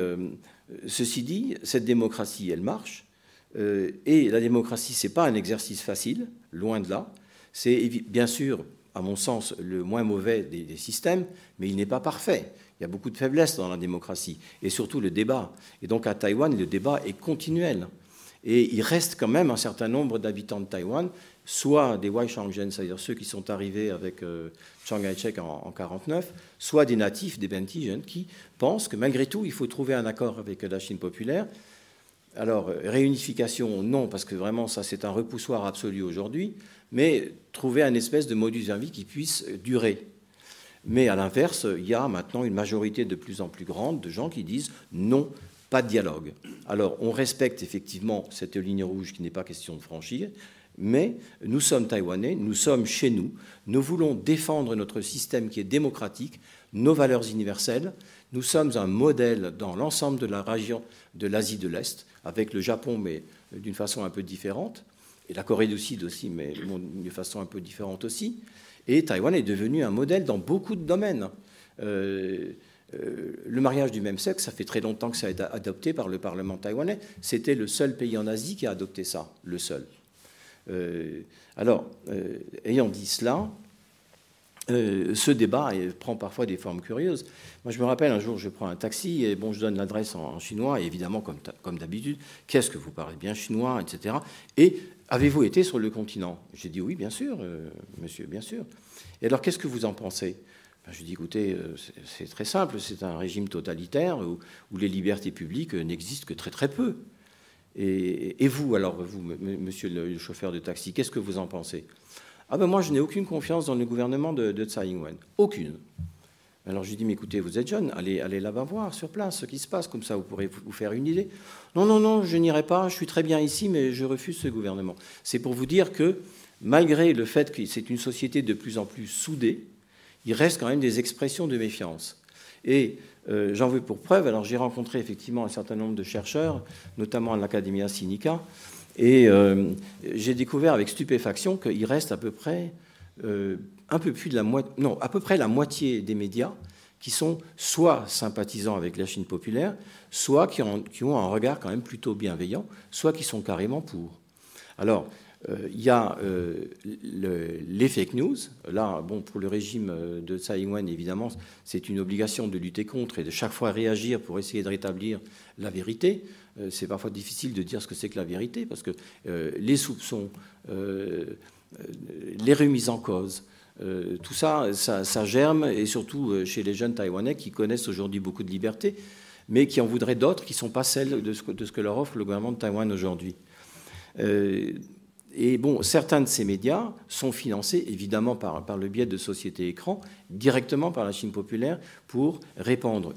Speaker 4: ceci dit, cette démocratie, elle marche. et la démocratie, ce n'est pas un exercice facile, loin de là. C'est bien sûr, à mon sens, le moins mauvais des, systèmes, mais il n'est pas parfait. Il y a beaucoup de faiblesses dans la démocratie, et surtout le débat. Et donc à Taïwan, le débat est continuel. Et il reste quand même un certain nombre d'habitants de Taïwan, soit des Waishangzhen, c'est-à-dire ceux qui sont arrivés avec euh, Chiang Kai-shek en 1949, soit des natifs, des Bentigen, qui pensent que malgré tout, il faut trouver un accord avec la Chine populaire. Alors, réunification, non, parce que vraiment, ça, c'est un repoussoir absolu aujourd'hui mais trouver un espèce de modus vivendi qui puisse durer. Mais à l'inverse, il y a maintenant une majorité de plus en plus grande de gens qui disent non, pas de dialogue. Alors, on respecte effectivement cette ligne rouge qui n'est pas question de franchir, mais nous sommes taïwanais, nous sommes chez nous, nous voulons défendre notre système qui est démocratique, nos valeurs universelles. Nous sommes un modèle dans l'ensemble de la région de l'Asie de l'Est, avec le Japon, mais d'une façon un peu différente et la Corée du Sud aussi, mais de façon un peu différente aussi. Et Taïwan est devenu un modèle dans beaucoup de domaines. Euh, euh, le mariage du même sexe, ça fait très longtemps que ça a été adopté par le Parlement taïwanais. C'était le seul pays en Asie qui a adopté ça, le seul. Euh, alors, ayant dit cela, ce débat prend parfois des formes curieuses. Moi, je me rappelle un jour, je prends un taxi et bon, je donne l'adresse en, chinois et évidemment, comme, comme d'habitude, qu'est-ce que vous parlez bien chinois, etc. Et Avez-vous été sur le continent? J'ai dit oui, bien sûr, euh, monsieur, bien sûr. Et alors, qu'est-ce que vous en pensez? Ben, Je dis écoutez, euh, c'est très simple, c'est un régime totalitaire où, les libertés publiques n'existent que très très peu. Et, vous, alors, vous, monsieur le chauffeur de taxi, qu'est-ce que vous en pensez? Ah ben moi, je n'ai aucune confiance dans le gouvernement de, de Tsai Ing-wen. Aucune. Alors je lui dis, mais écoutez, vous êtes jeune, allez, là-bas voir sur place ce qui se passe, comme ça vous pourrez vous faire une idée. Non, non, non, je n'irai pas, je suis très bien ici, mais je refuse ce gouvernement. C'est pour vous dire que malgré le fait que c'est une société de plus en plus soudée, il reste quand même des expressions de méfiance. Et euh, j'en veux pour preuve, alors j'ai rencontré effectivement un certain nombre de chercheurs, notamment à l'Academia Sinica, et euh, j'ai découvert avec stupéfaction qu'il reste à peu près euh, un peu plus de la moitié, non, à peu près la moitié des médias qui sont soit sympathisants avec la Chine populaire, soit qui ont, un regard quand même plutôt bienveillant, soit qui sont carrément pour. Alors, euh, il y a euh, les fake news. Là, bon, pour le régime de Tsai Ing-wen, évidemment, c'est une obligation de lutter contre et de chaque fois réagir pour essayer de rétablir la vérité. c'est parfois difficile de dire ce que c'est que la vérité parce que les soupçons, les remises en cause, euh, tout ça, ça, germe, et surtout euh, chez les jeunes Taïwanais qui connaissent aujourd'hui beaucoup de liberté, mais qui en voudraient d'autres qui ne sont pas celles de ce, que, leur offre le gouvernement de Taïwan aujourd'hui. Euh, et bon, certains de ces médias sont financés évidemment par, par le biais de sociétés écrans, directement par la Chine populaire, pour répandre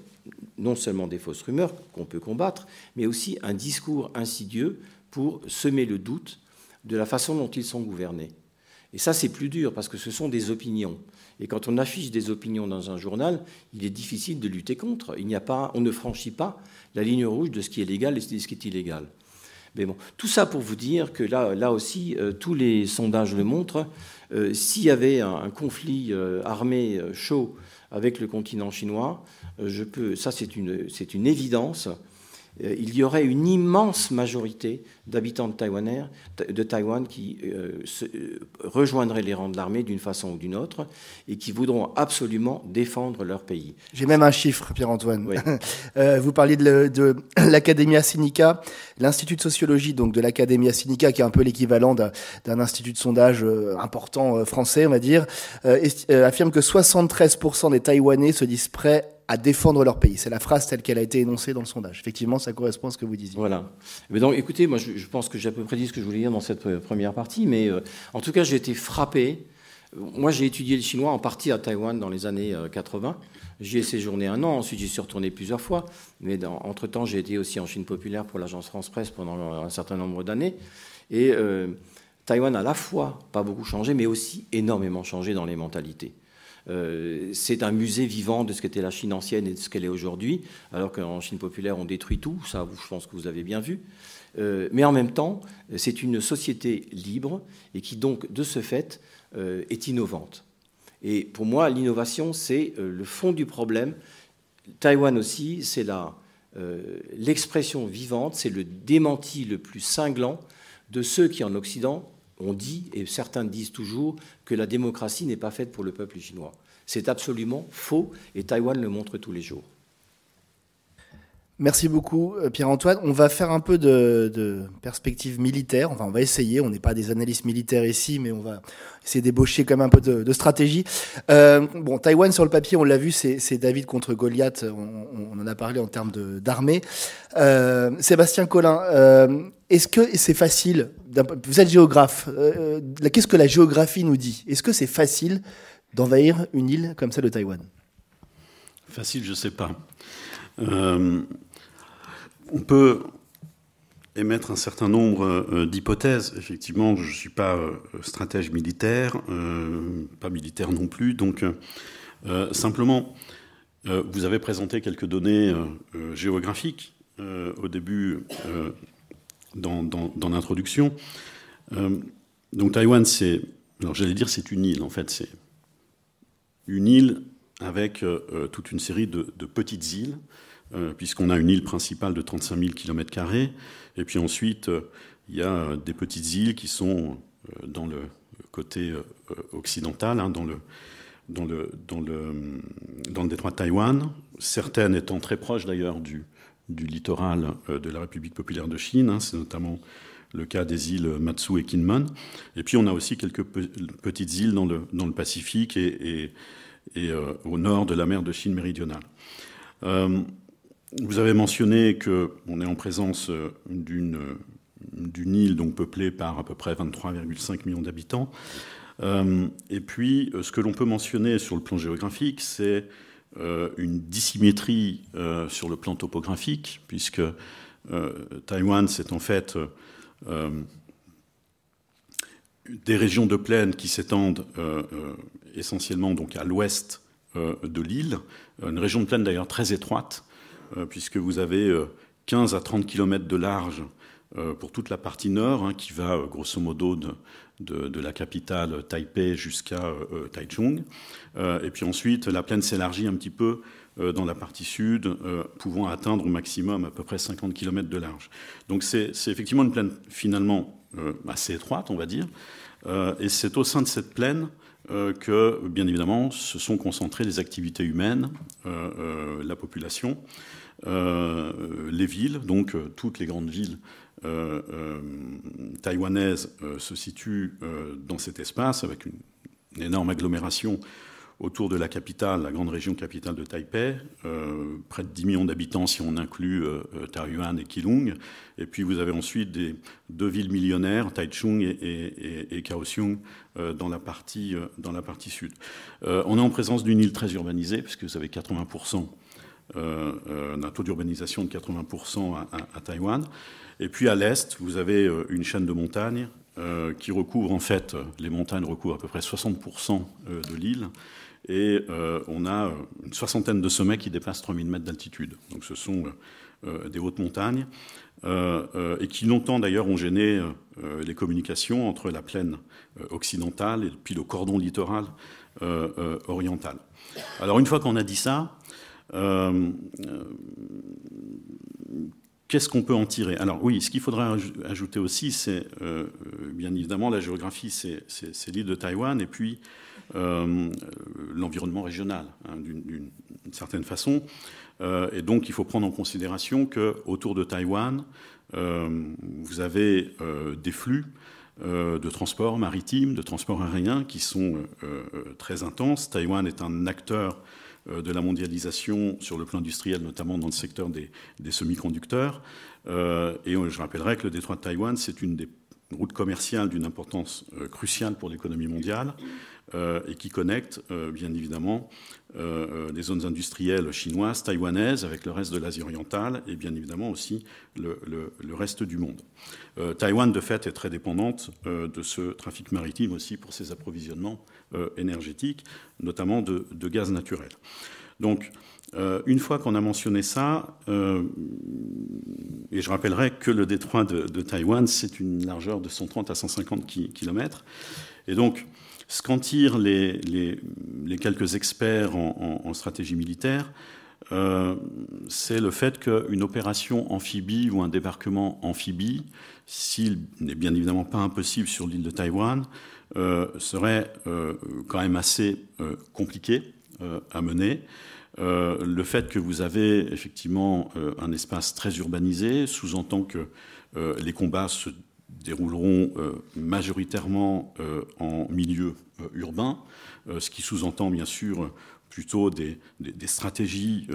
Speaker 4: non seulement des fausses rumeurs qu'on peut combattre, mais aussi un discours insidieux pour semer le doute de la façon dont ils sont gouvernés. Et ça, c'est plus dur parce que ce sont des opinions. Et quand on affiche des opinions dans un journal, il est difficile de lutter contre. Il n'y a pas, on ne franchit pas la ligne rouge de ce qui est légal et de ce qui est illégal. Mais bon, tout ça pour vous dire que là, là aussi, euh, tous les sondages le montrent. Euh, s'il y avait un, conflit euh, armé chaud avec le continent chinois, je peux, ça c'est une, une évidence. Euh, il y aurait une immense majorité d'habitants de, de, Taïwan qui euh, euh, rejoindraient les rangs de l'armée d'une façon ou d'une autre et qui voudront absolument défendre leur pays.
Speaker 1: J'ai même un chiffre, Pierre-Antoine. vous parliez de, l'Academia Sinica, l'Institut de sociologie donc de l'Academia Sinica, qui est un peu l'équivalent d'un institut de sondage important français, on va dire, affirme que 73% des Taïwanais se disent prêts à défendre leur pays. C'est la phrase telle qu'elle a été énoncée dans le sondage. Effectivement, ça correspond à ce que vous disiez.
Speaker 4: Voilà. Mais donc, écoutez, moi, je, pense que j'ai à peu près dit ce que je voulais dire dans cette euh, première partie, mais euh, en tout cas, j'ai été frappé. Moi, j'ai étudié le chinois en partie à Taïwan dans les années 80. Euh, j'y ai séjourné un an, ensuite j'y suis retourné plusieurs fois. Mais entre-temps, j'ai été aussi en Chine populaire pour l'agence France-Presse pendant un certain nombre d'années. Et Taïwan a à la fois pas beaucoup changé, mais aussi énormément changé dans les mentalités. C'est un musée vivant de ce qu'était la Chine ancienne et de ce qu'elle est aujourd'hui, alors qu'en Chine populaire, on détruit tout. Ça, je pense que vous avez bien vu. mais en même temps, c'est une société libre et qui donc, de ce fait, est innovante. Et pour moi, l'innovation, c'est le fond du problème. Taïwan aussi, c'est l'expression vivante, c'est le démenti le plus cinglant de ceux qui, en Occident, ont dit, et certains disent toujours, que la démocratie n'est pas faite pour le peuple chinois. C'est absolument faux, et Taïwan le montre tous les jours.
Speaker 1: Merci beaucoup, euh, Pierre-Antoine. On va faire un peu de, perspective militaire. Enfin, on va essayer. On n'est pas des analystes militaires ici, mais on va essayer d'ébaucher quand même un peu de, stratégie. Euh, bon, Taïwan, sur le papier, on l'a vu, c'est David contre Goliath. On, en a parlé en termes d'armée. Euh, Sébastien Collin, est-ce que c'est facile Vous êtes géographe. Qu'est-ce que la géographie nous dit? Est-ce que c'est facile d'envahir une île comme celle de Taïwan?
Speaker 3: Facile, je ne sais pas. Euh, on peut émettre un certain nombre euh, d'hypothèses. Effectivement, je ne suis pas euh, stratège militaire, pas militaire non plus. Donc, simplement, vous avez présenté quelques données géographiques au début dans, dans l'introduction. donc, Taïwan, c'est. Alors, j'allais dire, c'est une île. En fait, c'est une île avec toute une série de petites îles puisqu'on a une île principale de 35 000 km, et puis ensuite, euh, il y a des petites îles qui sont euh, dans le côté occidental, hein, dans, le, détroit de Taïwan, certaines étant très proches d'ailleurs du, littoral de la République populaire de Chine, hein, c'est notamment le cas des îles Matsu et Kinmen. Et puis on a aussi quelques petites îles dans le, Pacifique et, au nord de la mer de Chine méridionale. Vous avez mentionné qu'on est en présence euh, d'une île donc peuplée par à peu près 23,5 millions d'habitants. Euh, et puis, euh, ce que l'on peut mentionner sur le plan géographique, c'est une dissymétrie sur le plan topographique, puisque Taïwan, c'est en fait des régions de plaine qui s'étendent essentiellement donc à l'ouest de l'île, une région de plaine d'ailleurs très étroite, euh, puisque vous avez 15 euh, à 30 km de large euh, pour toute la partie nord, hein, qui va grosso modo de, la capitale Taipei jusqu'à Taichung. et puis ensuite, la plaine s'élargit un petit peu dans la partie sud, pouvant atteindre au maximum à peu près 50 km de large. Donc c'est effectivement une plaine finalement assez étroite, on va dire. et c'est au sein de cette plaine que, bien évidemment, se sont concentrées les activités humaines, la population. Euh, les villes, donc euh, toutes les grandes villes euh, taïwanaises se situent dans cet espace avec une, énorme agglomération autour de la capitale, la grande région capitale de Taipei, près de 10 millions d'habitants si on inclut Taiyuan et Keelung. Et puis vous avez ensuite des, deux villes millionnaires, Taichung et, et, Kaohsiung, dans, la partie, dans la partie sud. on est en présence d'une île très urbanisée, puisque vous avez 80% euh, euh, un taux d'urbanisation de 80% à, Taïwan. Et puis à l'est, vous avez euh, une chaîne de montagnes qui recouvre en fait, les montagnes recouvrent à peu près 60% de l'île. Et on a une soixantaine de sommets qui dépassent 3000 mètres d'altitude. Donc ce sont des hautes montagnes. et qui longtemps d'ailleurs ont gêné les communications entre la plaine occidentale et puis le cordon littoral oriental. Alors une fois qu'on a dit ça, euh, euh, qu'est-ce qu'on peut en tirer? Alors oui, ce qu'il faudra ajouter aussi, c'est euh, bien évidemment la géographie, c'est l'île de Taïwan, et puis l'environnement régional, hein, d'une certaine façon. et donc il faut prendre en considération qu'autour de Taïwan, vous avez des flux de transport maritime, de transport aérien qui sont très intenses. Taïwan est un acteur de la mondialisation sur le plan industriel, notamment dans le secteur des, semi-conducteurs. Euh, et je rappellerai que le détroit de Taïwan, c'est une des routes commerciales d'une importance euh, cruciale pour l'économie mondiale. et qui connecte bien évidemment les zones industrielles chinoises, taïwanaises avec le reste de l'Asie orientale et bien évidemment aussi le, reste du monde. Taïwan, de fait, est très dépendante de ce trafic maritime aussi pour ses approvisionnements énergétiques, notamment de, gaz naturel. Donc, euh, une fois qu'on a mentionné ça, euh, et je rappellerai que le détroit de, Taïwan, c'est une largeur de 130 à 150 km. Et donc, ce qu'en tirent les, quelques experts en, stratégie militaire, euh, c'est le fait qu'une opération amphibie ou un débarquement amphibie, s'il n'est bien évidemment pas impossible sur l'île de Taïwan, serait quand même assez compliqué à mener. Euh, le fait que vous avez effectivement euh, un espace très urbanisé sous-entend que euh, les combats se dérouleront majoritairement en milieu urbain, ce qui sous-entend bien sûr plutôt des, stratégies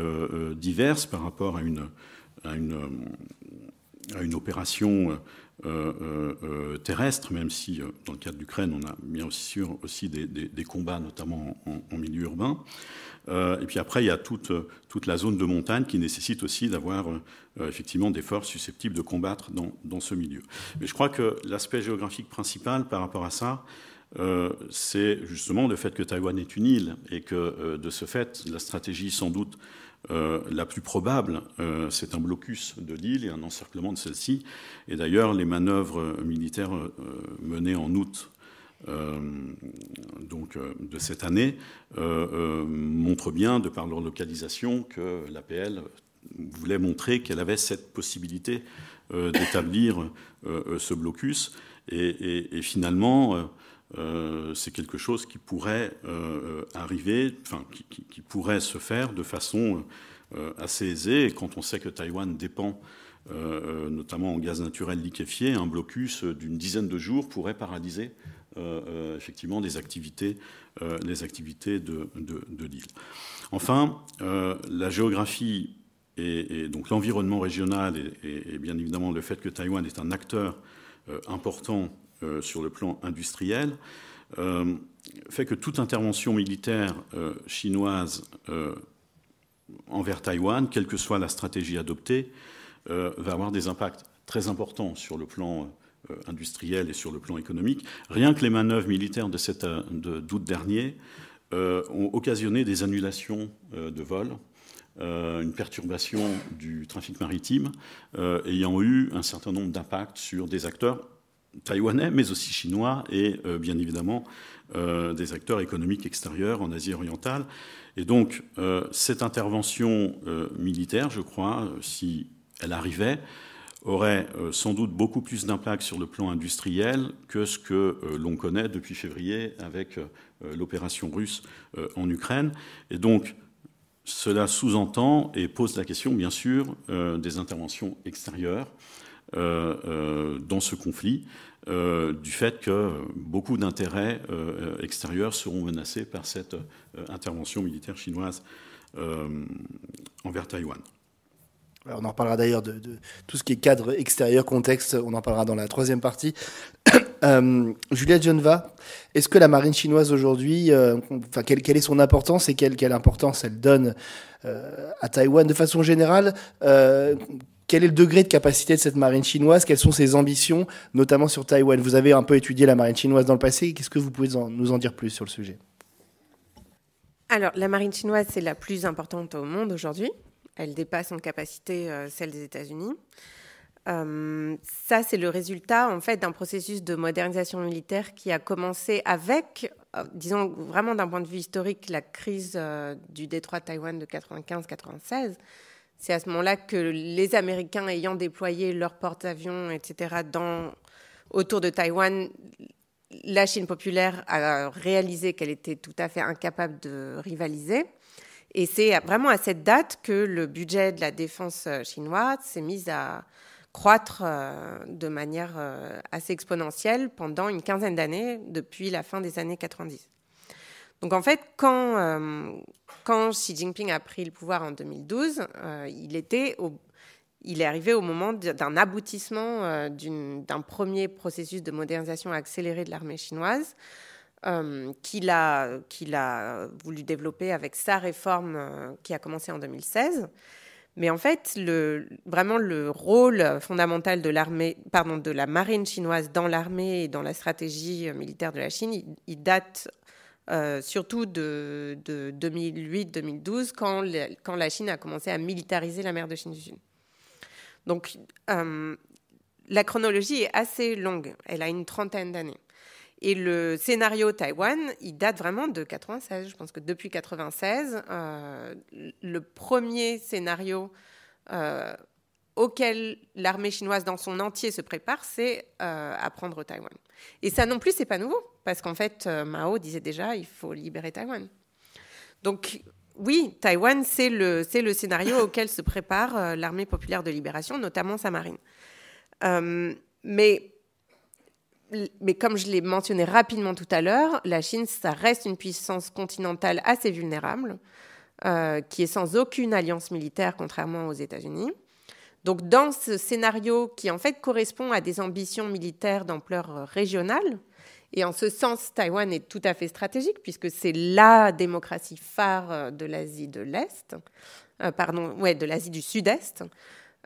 Speaker 3: diverses par rapport à une, à une, à une opération terrestre, même si dans le cadre d'Ukraine, on a bien sûr aussi des, combats, notamment en milieu urbain. Euh, et puis après, il y a toute, la zone de montagne qui nécessite aussi d'avoir euh, effectivement des forces susceptibles de combattre dans, ce milieu. Mais je crois que l'aspect géographique principal par rapport à ça, euh, c'est justement le fait que Taïwan est une île et que de ce fait, la stratégie sans doute la plus probable, c'est un blocus de l'île et un encerclement de celle-ci. Et d'ailleurs, les manœuvres militaires menées en août euh, donc, euh, de cette année euh, montre bien, de par leur localisation, que l'APL voulait montrer qu'elle avait cette possibilité d'établir ce blocus. Et, finalement, c'est quelque chose qui pourrait arriver, enfin, qui, pourrait se faire de façon assez aisée. Et quand on sait que Taïwan dépend notamment en gaz naturel liquéfié, un blocus d'une dizaine de jours pourrait paralyser euh, euh, effectivement euh, les activités de, l'île. Enfin, la géographie et, donc l'environnement régional et, bien évidemment le fait que Taïwan est un acteur important sur le plan industriel fait que toute intervention militaire chinoise envers Taïwan, quelle que soit la stratégie adoptée, va avoir des impacts très importants sur le plan euh, industriel et sur le plan économique. Rien que les manœuvres militaires de euh, d'août dernier euh, ont occasionné des annulations de vols, une perturbation du trafic maritime, ayant eu un certain nombre d'impacts sur des acteurs taïwanais, mais aussi chinois, et bien évidemment des acteurs économiques extérieurs en Asie orientale. Et donc, cette intervention militaire, je crois, si elle arrivait, aurait euh, sans doute beaucoup plus d'impact sur le plan industriel que ce que euh, l'on connaît depuis février avec euh, l'opération russe en Ukraine. Et donc, cela sous-entend et pose la question, bien sûr, des interventions extérieures dans ce conflit, du fait que beaucoup d'intérêts extérieurs seront menacés par cette intervention militaire chinoise envers Taïwan
Speaker 1: on en reparlera d'ailleurs de, tout ce qui est cadre extérieur, contexte, on en parlera dans la troisième partie. euh, Juliette Geneva, est-ce que la marine chinoise aujourd'hui, euh, quelle, est son importance et quelle, importance elle donne euh, à Taïwan? De façon générale euh, quel est le degré de capacité de cette marine chinoise? Quelles sont ses ambitions, notamment sur Taïwan? Vous avez un peu étudié la marine chinoise dans le passé. Qu'est-ce que vous pouvez nous en dire plus sur le sujet?
Speaker 2: Alors, la marine chinoise, c'est la plus importante au monde aujourd'hui. Elle dépasse en capacité euh, celle des États-Unis. Euh, ça, c'est le résultat en fait d'un processus de modernisation militaire qui a commencé avec, euh, disons vraiment d'un point de vue historique, la crise du détroit de Taïwan de 95-96. C'est à ce moment-là que les Américains ayant déployé leurs porte-avions, etc., dans, autour de Taïwan, la Chine populaire a réalisé qu'elle était tout à fait incapable de rivaliser. Et c'est vraiment à cette date que le budget de la défense euh, chinoise s'est mis à croître euh, de manière euh, assez exponentielle pendant une quinzaine d'années, depuis la fin des années 90. Donc en fait, quand, quand Xi Jinping a pris le pouvoir en 2012, il, était est arrivé au moment d'un aboutissement d'un premier processus de modernisation accélérée de l'armée chinoise, qu'il a, qu'il a voulu développer avec sa réforme qui a commencé en 2016. Mais en fait, le, vraiment le rôle fondamental de l'armée, pardon, de la marine chinoise dans l'armée et dans la stratégie militaire de la Chine, il, date surtout de, de 2008-2012, quand, la Chine a commencé à militariser la mer de Chine du Sud. Donc, la chronologie est assez longue. Elle a une trentaine d'années. Et le scénario Taïwan, il date vraiment de 96. Je pense que depuis 96, euh, le premier scénario euh, auquel l'armée chinoise dans son entier se prépare, c'est euh, à prendre Taïwan. Et ça non plus, c'est pas nouveau, parce qu'en fait, Mao disait déjà, il faut libérer Taïwan. Donc oui, Taïwan, c'est le, le scénario auquel se prépare l'armée populaire de libération, notamment sa marine. mais mais comme je l'ai mentionné rapidement tout à l'heure, la Chine, ça reste une puissance continentale assez vulnérable, euh, qui est sans aucune alliance militaire, contrairement aux États-Unis. Donc, dans ce scénario qui en fait correspond à des ambitions militaires d'ampleur régionale, et en ce sens, Taïwan est tout à fait stratégique puisque c'est la démocratie phare de l'Asie de l'Est, euh, pardon, ouais, de l'Asie du Sud-Est.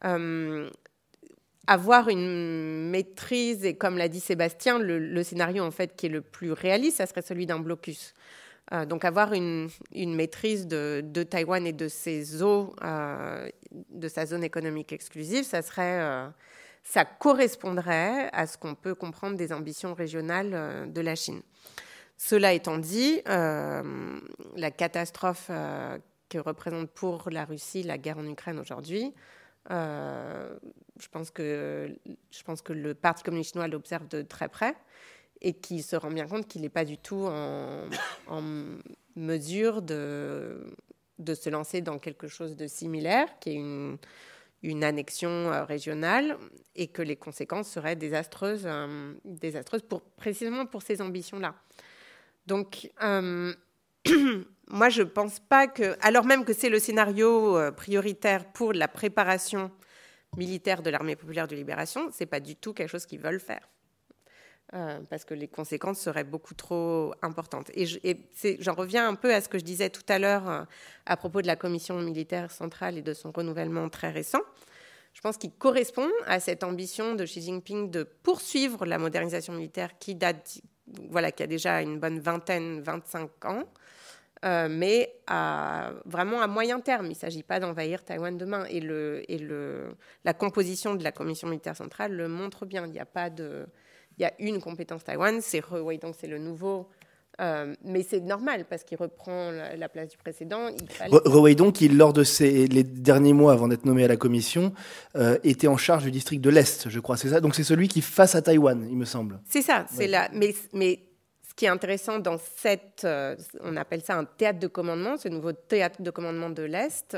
Speaker 2: Euh, avoir une maîtrise, et comme l'a dit Sébastien, le, scénario en fait qui est le plus réaliste, ça serait celui d'un blocus. Euh, donc avoir une, maîtrise de, Taïwan et de ses eaux, euh, de sa zone économique exclusive, ça serait, euh, ça correspondrait à ce qu'on peut comprendre des ambitions régionales de la Chine. Cela étant dit, la catastrophe que représente pour la Russie la guerre en Ukraine aujourd'hui, euh, je, pense que, je pense que le Parti communiste chinois l'observe de très près et qui se rend bien compte qu'il n'est pas du tout en, mesure de, de se lancer dans quelque chose de similaire, qui est une, une annexion euh, régionale, et que les conséquences seraient désastreuses, euh, désastreuses précisément pour ces ambitions-là. Donc, moi, je ne pense pas que, alors même que c'est le scénario euh, prioritaire pour la préparation militaire de l'armée populaire de libération, ce n'est pas du tout quelque chose qu'ils veulent faire. Euh, parce que les conséquences seraient beaucoup trop importantes. Et j'en reviens un peu à ce que je disais tout à l'heure euh, à propos de la commission militaire centrale et de son renouvellement très récent. Je pense qu'il correspond à cette ambition de Xi Jinping de poursuivre la modernisation militaire qui date, voilà, qui a déjà une bonne vingtaine, 25 ans, euh, mais vraiment à moyen terme. Il ne s'agit pas d'envahir Taïwan demain. Et, le, et le, la composition de la commission militaire centrale le montre bien. Il n'y a pas de, il y a une compétence Taïwan, c'est He donc c'est le nouveau. Euh, mais c'est normal parce qu'il reprend la, place du précédent.
Speaker 1: Re donc, qui lors de ces les derniers mois avant d'être nommé à la commission, euh, était en charge du district de l'Est, je crois. C'est ça? Donc c'est celui qui face à Taïwan, il me semble.
Speaker 2: C'est ça. C'est là. Mais, mais ce qui est intéressant dans cette, euh, on appelle ça un théâtre de commandement, ce nouveau théâtre de commandement de l'Est,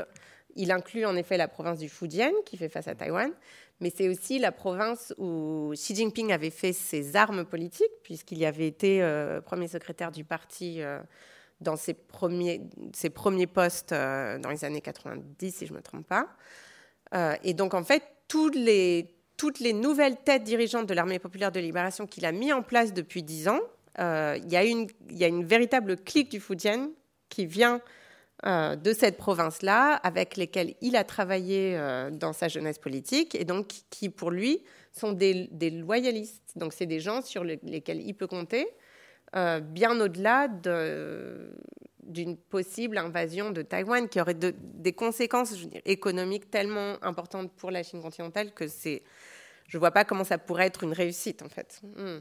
Speaker 2: il inclut en effet la province du Fujian qui fait face à Taïwan, mais c'est aussi la province où Xi Jinping avait fait ses armes politiques, puisqu'il y avait été euh, premier secrétaire du parti euh, dans ses premiers, ses premiers postes dans les années 90, si je ne me trompe pas. et donc, en fait, toutes les, nouvelles têtes dirigeantes de l'armée populaire de libération qu'il a mis en place depuis dix ans, euh, il y, a une véritable clique du Fujian qui vient euh, de cette province-là, avec lesquels il a travaillé euh, dans sa jeunesse politique, et donc qui, pour lui, sont des, loyalistes. Donc, c'est des gens sur lesquels il peut compter, bien au-delà d'une possible invasion de Taïwan, qui aurait des conséquences économiques tellement importantes pour la Chine continentale que c'est, je ne vois pas comment ça pourrait être une réussite, en fait. Hmm.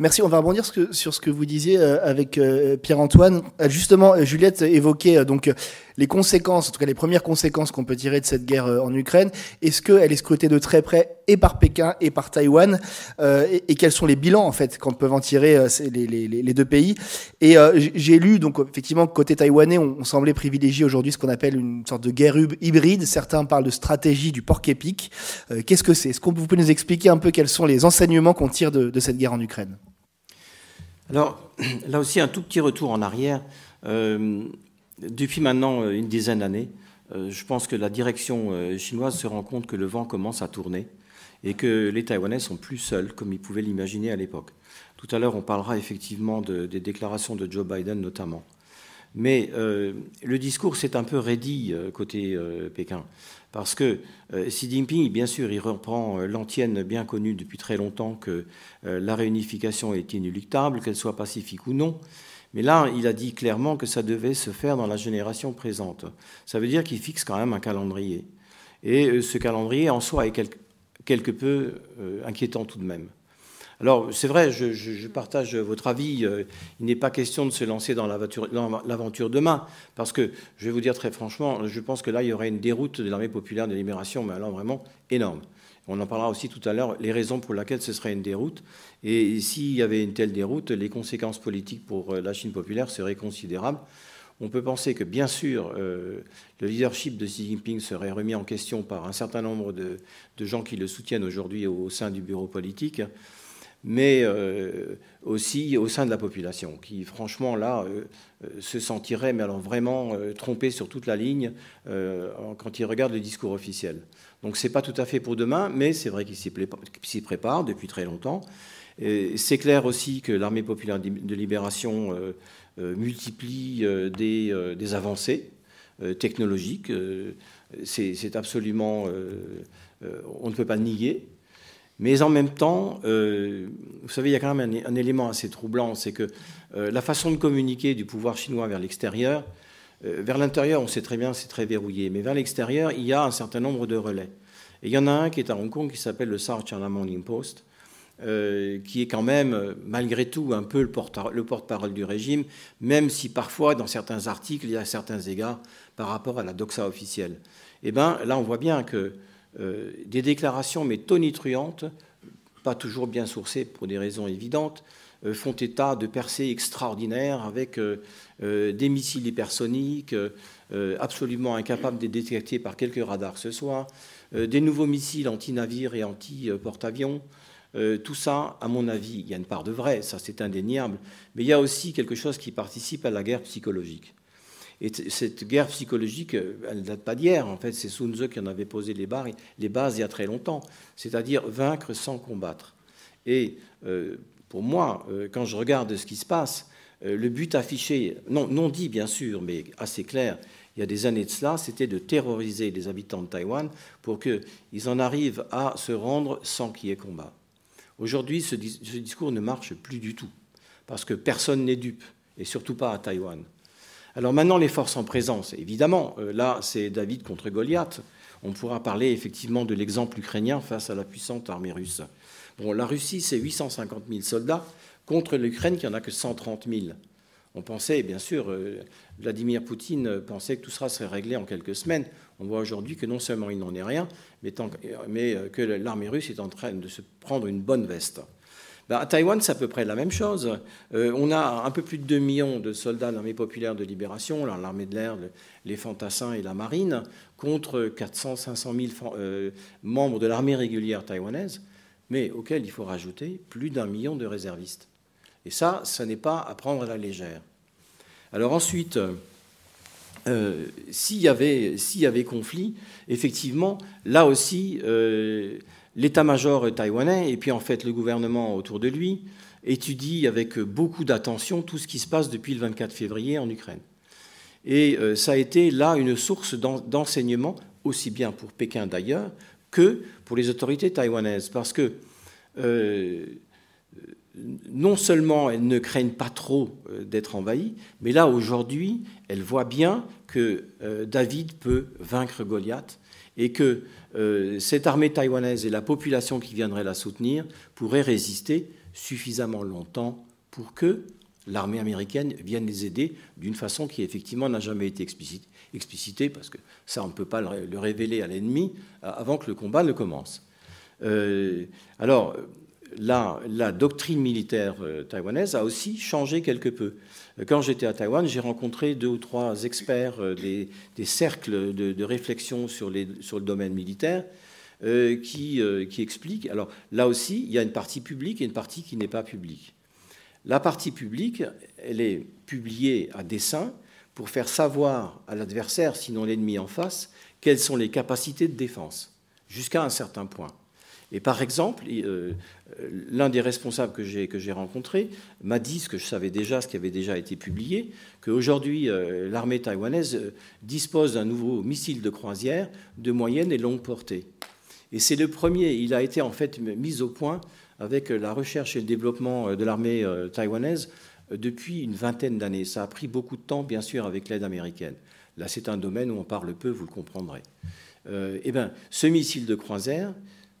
Speaker 1: Merci. On va rebondir sur ce que vous disiez euh, avec euh, Pierre-Antoine. Euh, justement, Juliette évoquait donc les conséquences, en tout cas les premières conséquences qu'on peut tirer de cette guerre en Ukraine. Est-ce qu'elle est scrutée de très près et par Pékin et par Taïwan et, quels sont les bilans en fait qu'on peut en tirer les, deux pays? Et j'ai lu donc effectivement côté taïwanais, on, semblait privilégier aujourd'hui ce qu'on appelle une sorte de guerre hybride. Certains parlent de stratégie du porc épique. Qu'est-ce que c'est? Est-ce qu'on vous pouvez nous expliquer un peu quels sont les enseignements qu'on tire de, cette guerre en Ukraine?
Speaker 4: Alors, là aussi, un tout petit retour en arrière. Euh, depuis maintenant une dizaine d'années, euh, je pense que la direction euh, chinoise se rend compte que le vent commence à tourner et que les Taïwanais sont plus seuls, comme ils pouvaient l'imaginer à l'époque. Tout à l'heure, on parlera effectivement des déclarations de Joe Biden notamment. Mais euh, le discours s'est un peu raidi euh, côté euh, Pékin, parce que Xi Jinping, bien sûr, il reprend l'antienne bien connue depuis très longtemps que la réunification est inéluctable, qu'elle soit pacifique ou non. Mais là, il a dit clairement que ça devait se faire dans la génération présente. Ça veut dire qu'il fixe quand même un calendrier. Et ce calendrier en soi est quelque peu inquiétant tout de même. Alors, c'est vrai, je, partage votre avis. Euh, il n'est pas question de se lancer dans l'aventure demain, parce que, je vais vous dire très franchement, je pense que là, il y aurait une déroute de l'armée populaire de libération, mais alors vraiment énorme. On en parlera aussi tout à l'heure, les raisons pour lesquelles ce serait une déroute. Et s'il y avait une telle déroute, les conséquences politiques pour euh, la Chine populaire seraient considérables. On peut penser que, bien sûr, euh, le leadership de Xi Jinping serait remis en question par un certain nombre de gens qui le soutiennent aujourd'hui au sein du bureau politique mais euh, aussi au sein de la population, qui franchement là se sentirait, mais alors vraiment trompé sur toute la ligne quand il regarde le discours officiel. Donc c'est pas tout à fait pour demain, mais c'est vrai qu'il s'y prépare depuis très longtemps. C'est clair aussi que l'armée populaire de libération multiplie des, des avancées technologiques. C'est absolument, on ne peut pas nier. Mais en même temps, euh, vous savez, il y a quand même un, élément assez troublant, c'est que euh, la façon de communiquer du pouvoir chinois vers l'extérieur, euh, vers l'intérieur, on sait très bien, c'est très verrouillé, mais vers l'extérieur, il y a un certain nombre de relais. Et il y en a un qui est à Hong Kong qui s'appelle le South China Morning Post, qui est quand même, malgré tout, un peu le porte-parole du régime, même si parfois, dans certains articles, il y a certains égards par rapport à la doxa officielle. Eh bien là, on voit bien que euh, des déclarations, mais tonitruantes, pas toujours bien sourcées pour des raisons évidentes, euh, font état de percées extraordinaires avec euh, des missiles hypersoniques absolument incapables de détecter par quelques radars ce soir, des nouveaux missiles anti-navires et anti-porte-avions. tout ça, à mon avis, il y a une part de vrai, ça c'est indéniable, mais il y a aussi quelque chose qui participe à la guerre psychologique. Et cette guerre psychologique, euh, elle ne date pas d'hier. En fait, c'est Sun Tzu qui en avait posé les, bases il y a très longtemps. C'est-à-dire vaincre sans combattre. Et euh, pour moi, euh, quand je regarde ce qui se passe, le but affiché, non, dit bien sûr, mais assez clair, il y a des années de cela, c'était de terroriser les habitants de Taïwan pour qu'ils en arrivent à se rendre sans qu'il y ait combat. Aujourd'hui, ce discours ne marche plus du tout, parce que personne n'est dupe, et surtout pas à Taïwan. Alors maintenant, les forces en présence, évidemment, euh, là, c'est David contre Goliath. On pourra parler effectivement de l'exemple ukrainien face à la puissante armée russe. Bon, la Russie, c'est 850 000 soldats contre l'Ukraine qui en a que 130 000. On pensait, bien sûr, euh, Vladimir Poutine pensait que tout cela serait réglé en quelques semaines. On voit aujourd'hui que non seulement il n'en est rien, mais, euh, que l'armée russe est en train de se prendre une bonne veste. Ben, à Taïwan, c'est à peu près la même chose. Euh, on a un peu plus de 2 millions de soldats de l'armée populaire de libération, l'armée de l'air, les fantassins et la marine, contre 400, 500 000 membres de l'armée régulière taïwanaise, mais auxquels il faut rajouter plus d'un million de réservistes. Et ça, ça n'est pas à prendre à la légère. Alors ensuite, euh, s'il y, y, avait conflit, effectivement, là aussi, euh, l'état-major taïwanais et puis en fait le gouvernement autour de lui étudie avec beaucoup d'attention tout ce qui se passe depuis le 24 février en Ukraine. Et euh, ça a été là une source d'enseignement, aussi bien pour Pékin d'ailleurs que pour les autorités taïwanaises, parce que euh, non seulement elles ne craignent pas trop euh, d'être envahies, mais là aujourd'hui, elles voient bien que David peut vaincre Goliath et que euh, cette armée taïwanaise et la population qui viendrait la soutenir pourraient résister suffisamment longtemps pour que l'armée américaine vienne les aider d'une façon qui effectivement n'a jamais été explicitée, parce que ça on ne peut pas le révéler à l'ennemi euh, avant que le combat ne commence. Euh, alors, la, la, doctrine militaire taïwanaise a aussi changé quelque peu. Quand j'étais à Taïwan, j'ai rencontré deux ou trois experts euh, des, cercles de, réflexion sur, le domaine militaire euh, euh, qui, expliquent. Alors là aussi, il y a une partie publique et une partie qui n'est pas publique. La partie publique, elle est publiée à dessein pour faire savoir à l'adversaire, sinon l'ennemi en face, quelles sont les capacités de défense, jusqu'à un certain point. Et par exemple, euh, l'un des responsables que j'ai, rencontré m'a dit ce que je savais déjà, ce qui avait déjà été publié, qu'aujourd'hui, euh, l'armée taïwanaise euh, dispose d'un nouveau missile de croisière de moyenne et longue portée. Et c'est le premier, il a été en fait mis au point avec la recherche et le développement de l'armée taïwanaise depuis une vingtaine d'années. Ça a pris beaucoup de temps, bien sûr, avec l'aide américaine. Là, c'est un domaine où on parle peu, vous le comprendrez. eh bien, ce missile de croisière,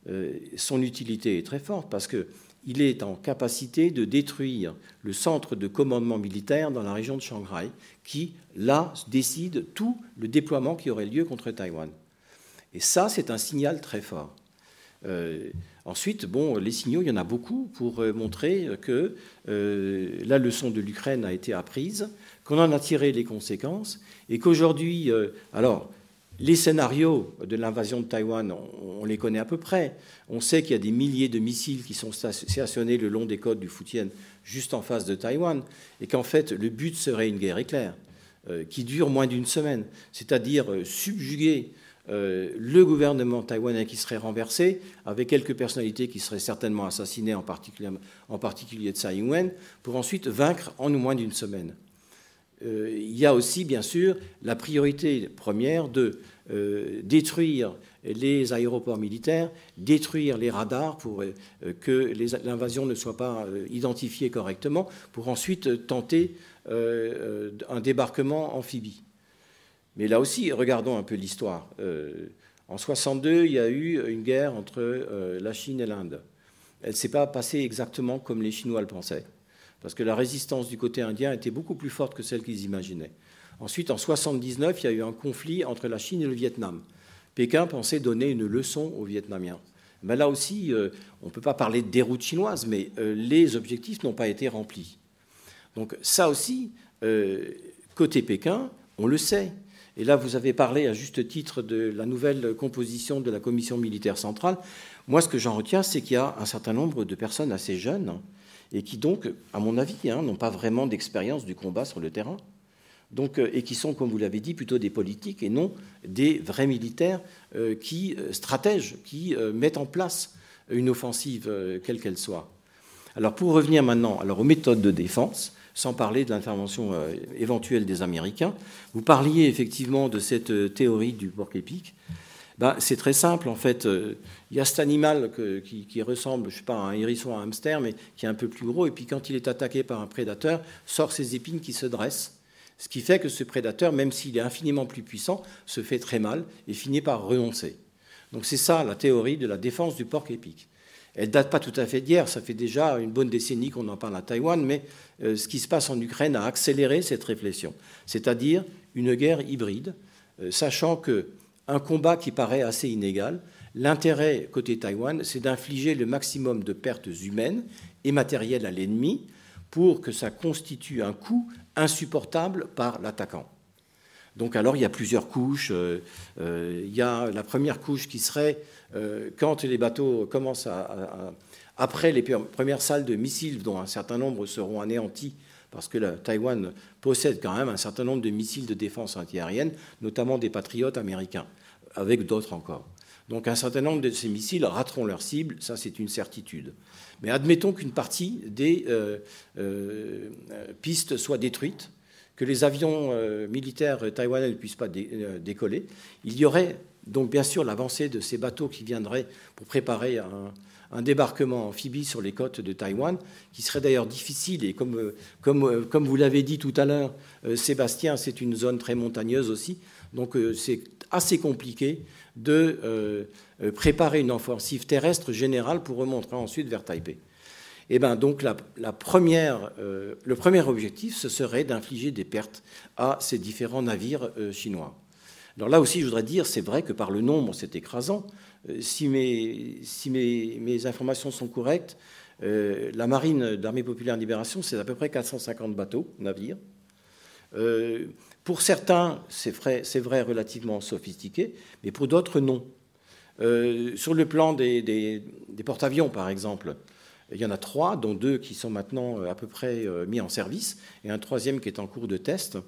Speaker 4: euh, son utilité est très forte parce qu'il est en capacité de détruire le centre de commandement militaire dans la région de Shanghai, qui, là, décide tout le déploiement qui aurait lieu contre Taïwan. Et ça, c'est un signal très fort. Euh, ensuite, bon, les signaux, il y en a beaucoup pour euh, montrer que la leçon de l'Ukraine a été apprise, qu'on en a tiré les conséquences, et qu'aujourd'hui, alors, les scénarios de l'invasion de Taïwan, on, les connaît à peu près. On sait qu'il y a des milliers de missiles qui sont stationnés le long des côtes du Fujian, juste en face de Taïwan, et qu'en fait, le but serait une guerre éclair, euh, qui dure moins d'une semaine, c'est-à-dire euh, subjuguer euh, le gouvernement taïwanais qui serait renversé, avec quelques personnalités qui seraient certainement assassinées, en particulier, en Tsai Ing-wen, pour ensuite vaincre en moins d'une semaine. il y a aussi, bien sûr, la priorité première de euh, détruire les aéroports militaires, détruire les radars pour euh, que l'invasion ne soit pas euh, identifiée correctement, pour ensuite tenter un débarquement amphibie. Mais là aussi, regardons un peu l'histoire. En 62, il y a eu une guerre entre la Chine et l'Inde. Elle ne s'est pas passée exactement comme les Chinois le pensaient, parce que la résistance du côté indien était beaucoup plus forte que celle qu'ils imaginaient. Ensuite, en 1979, il y a eu un conflit entre la Chine et le Vietnam. Pékin pensait donner une leçon aux Vietnamiens. Mais là aussi, euh, on ne peut pas parler de déroute chinoise, mais euh, les objectifs n'ont pas été remplis. Donc ça aussi, euh, côté Pékin, on le sait. Et là, vous avez parlé à juste titre de la nouvelle composition de la commission militaire centrale. Moi, ce que j'en retiens, c'est qu'il y a un certain nombre de personnes assez jeunes et qui donc, à mon avis, hein, n'ont pas vraiment d'expérience du combat sur le terrain donc, euh, et qui sont, comme vous l'avez dit, plutôt des politiques et non des vrais militaires euh, qui euh, stratègent, qui mettent en place une offensive, quelle qu'elle soit. Alors pour revenir maintenant alors, aux méthodes de défense, sans parler de l'intervention éventuelle des Américains, vous parliez effectivement de cette théorie du porc épic. Ben, c'est très simple, en fait. Il y a cet animal qui, qui, ressemble, je sais pas, à un hérisson, à un hamster, mais qui est un peu plus gros, et puis quand il est attaqué par un prédateur, sort ses épines qui se dressent ce qui fait que ce prédateur, même s'il est infiniment plus puissant, se fait très mal et finit par renoncer. Donc c'est ça la théorie de la défense du porc épic. Elle date pas tout à fait d'hier, ça fait déjà une bonne décennie qu'on en parle à Taïwan, mais euh, ce qui se passe en Ukraine a accéléré cette réflexion, c'est-à-dire une guerre hybride, euh, sachant que un combat qui paraît assez inégal, l'intérêt côté Taïwan, c'est d'infliger le maximum de pertes humaines et matérielles à l'ennemi pour que ça constitue un coût insupportable par l'attaquant. Donc alors il y a plusieurs couches. Euh, euh, il y a la première couche qui serait euh, quand les bateaux commencent à, après les premières salles de missiles, dont un certain nombre seront anéantis, parce que la Taïwan possède quand même un certain nombre de missiles de défense antiaérienne, notamment des patriotes américains, avec d'autres encore. Donc un certain nombre de ces missiles rateront leur cible, ça c'est une certitude. Mais admettons qu'une partie des pistes soit détruite, que les avions euh, militaires taïwanais ne puissent pas décoller. Il y aurait donc bien sûr l'avancée de ces bateaux qui viendraient pour préparer un, débarquement amphibie sur les côtes de Taïwan, qui serait d'ailleurs difficile. Et comme, comme, comme vous l'avez dit tout à l'heure, Sébastien, c'est une zone très montagneuse aussi. Donc c'est assez compliqué de euh, préparer une offensive terrestre générale pour remonter ensuite vers Taipei. Et eh ben donc la, première, euh, le premier objectif, ce serait d'infliger des pertes à ces différents navires euh, chinois. Alors là aussi, je voudrais dire, c'est vrai que par le nombre, c'est écrasant. si mes, si mes, informations sont correctes, la marine d'armée populaire de libération, c'est à peu près 450 bateaux, navires. pour certains, c'est vrai, vrai, relativement sophistiqué, mais pour d'autres, non. Euh, sur le plan des, porte-avions, par exemple, il y en a trois, dont deux qui sont maintenant euh, à peu près euh, mis en service, et un troisième qui est en cours de test.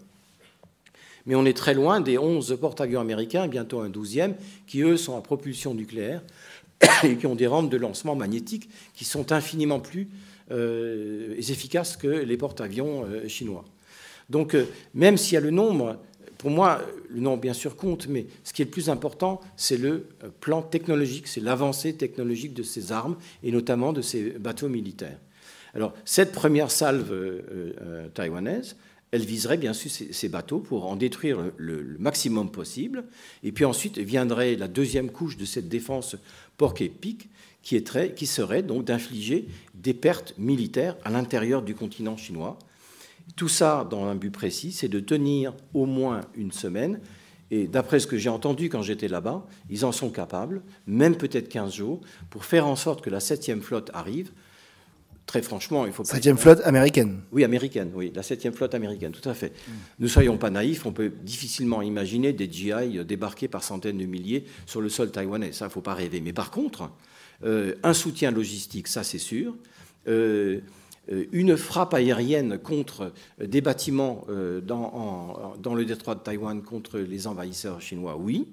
Speaker 4: Mais on est très loin des 11 porte-avions américains, bientôt un douzième, qui, eux, sont à propulsion nucléaire, et qui ont des rampes de lancement magnétiques qui sont infiniment plus efficaces que les porte-avions chinois. Donc, même s'il y a le nombre, pour moi, le nombre bien sûr compte, mais ce qui est le plus important, c'est le plan technologique, c'est l'avancée technologique de ces armes et notamment de ces bateaux militaires. Alors, cette première salve taïwanaise, elle viserait bien sûr ces, bateaux pour en détruire le, maximum possible. Et puis ensuite viendrait la deuxième couche de cette défense porc et pique, qui, qui serait donc d'infliger des pertes militaires à l'intérieur du continent chinois. Tout ça dans un but précis, c'est de tenir au moins une semaine. Et d'après ce que j'ai entendu quand j'étais là-bas, ils en sont capables, même peut-être 15 jours, pour faire en sorte que la septième flotte arrive très franchement, il faut
Speaker 1: pas. Septième flotte américaine.
Speaker 4: Oui, américaine, oui, la septième flotte américaine, tout à fait. Ne soyons pas naïfs, on peut difficilement imaginer des GI débarquer par centaines de milliers sur le sol taïwanais. Ça, il ne faut pas rêver. Mais par contre, euh, un soutien logistique, ça c'est sûr. Euh, euh, une frappe aérienne contre des bâtiments dans, dans le détroit de Taïwan contre les envahisseurs chinois, oui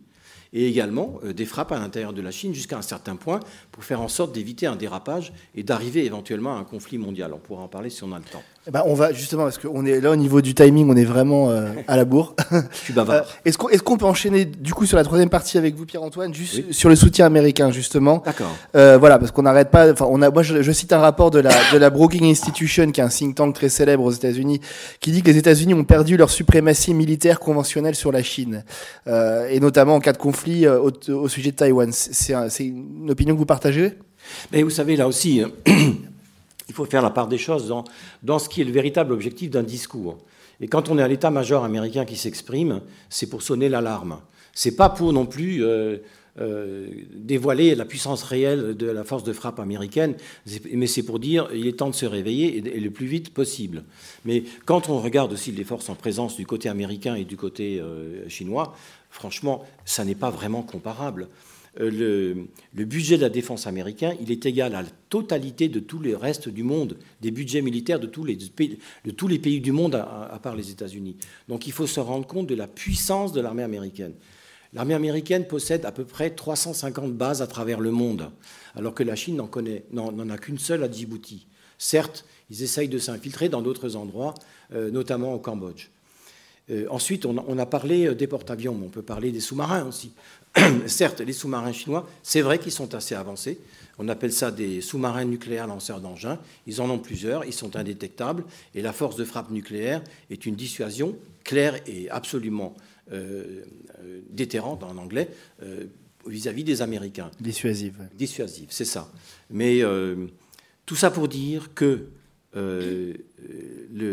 Speaker 4: et également euh, des frappes à l'intérieur de la Chine jusqu'à un certain point pour faire en sorte d'éviter un dérapage et d'arriver éventuellement à un conflit mondial. On pourra en parler si on a le temps.
Speaker 1: Eh ben, on va justement, parce qu'on est là au niveau du timing, on est vraiment euh, à la bourre.
Speaker 4: Je suis bavard.
Speaker 1: Euh, est-ce qu'on est peut enchaîner du coup sur la troisième partie avec vous, Pierre-Antoine, juste sur le soutien américain, justement
Speaker 4: D'accord.
Speaker 1: voilà, parce qu'on n'arrête pas. Enfin, on a, moi, je, cite un rapport de la, de la Brookings Institution, qui est un think tank très célèbre aux États-Unis, qui dit que les États-Unis ont perdu leur suprématie militaire conventionnelle sur la Chine, et notamment en cas de conflit euh, au, sujet de Taïwan. C'est une opinion que vous partagez?
Speaker 4: Mais vous savez, là aussi, hein, il faut faire la part des choses dans, dans ce qui est le véritable objectif d'un discours. Et quand on est à l'état-major américain qui s'exprime, c'est pour sonner l'alarme. C'est pas pour non plus euh, euh, dévoiler la puissance réelle de la force de frappe américaine, mais c'est pour dire il est temps de se réveiller et, le plus vite possible. Mais quand on regarde aussi les forces en présence du côté américain et du côté chinois, franchement, ça n'est pas vraiment comparable. Euh, le, budget de la défense américain, il est égal à la totalité de tous les restes du monde, des budgets militaires de tous les pays, du monde à, part les États-Unis. Donc il faut se rendre compte de la puissance de l'armée américaine. L'armée américaine possède à peu près 350 bases à travers le monde, alors que la Chine n'en a qu'une seule à Djibouti. Certes, ils essayent de s'infiltrer dans d'autres endroits, euh, notamment au Cambodge. Euh, ensuite, on a, parlé euh, des porte-avions, mais on peut parler des sous-marins aussi. Certes, les sous-marins chinois, c'est vrai qu'ils sont assez avancés. On appelle ça des sous-marins nucléaires lanceurs d'engins. Ils en ont plusieurs, ils sont indétectables, et la force de frappe nucléaire est une dissuasion claire et absolument euh, déterrante en anglais vis-à-vis des Américains.
Speaker 1: Dissuasive.
Speaker 4: Dissuasive, c'est ça. Mais tout ça pour dire que euh,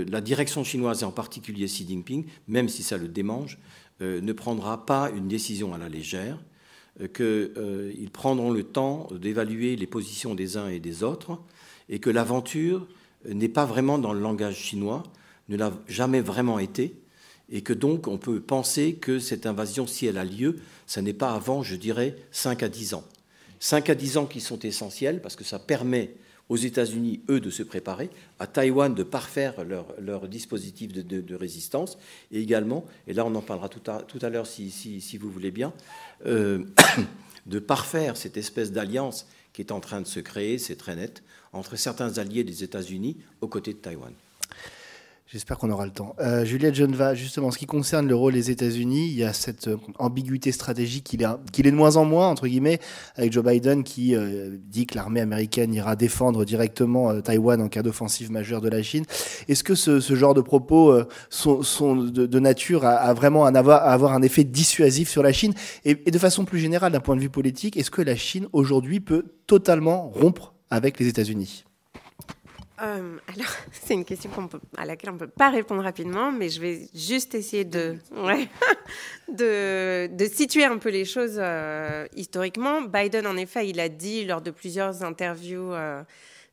Speaker 4: la direction chinoise, et en particulier Xi Jinping, même si ça le démange, euh, ne prendra pas une décision à la légère, euh, qu'ils prendront le temps d'évaluer les positions des uns et des autres, et que l'aventure n'est pas vraiment dans le langage chinois, ne l'a jamais vraiment été, et que donc on peut penser que cette invasion, si elle a lieu, ça n'est pas avant, je dirais, 5 à 10 ans. 5 à 10 ans qui sont essentiels parce que ça permet aux États-Unis, eux, de se préparer, à Taïwan de parfaire leur, dispositif de, résistance, et également, et là on en parlera tout à, l'heure si, vous voulez bien, euh, de parfaire cette espèce d'alliance qui est en train de se créer, c'est très net, entre certains alliés des États-Unis aux côtés de Taïwan.
Speaker 1: J'espère qu'on aura le temps. Euh, Juliette Geneva, justement, en ce qui concerne le rôle des États-Unis, il y a cette euh, ambiguïté stratégique qu'il est, de moins en moins, entre guillemets, avec Joe Biden qui euh, dit que l'armée américaine ira défendre directement Taïwan en cas d'offensive majeure de la Chine. Est-ce que ce, genre de propos sont, de, nature à, vraiment avoir, à avoir, un effet dissuasif sur la Chine? Et, et de façon plus générale, d'un point de vue politique, est-ce que la Chine aujourd'hui peut totalement rompre avec les États-Unis?
Speaker 2: Euh, alors, c'est une question à laquelle on ne peut pas répondre rapidement, mais je vais juste essayer de, de, situer un peu les choses euh, historiquement. Biden, en effet, il a dit lors de plusieurs interviews euh,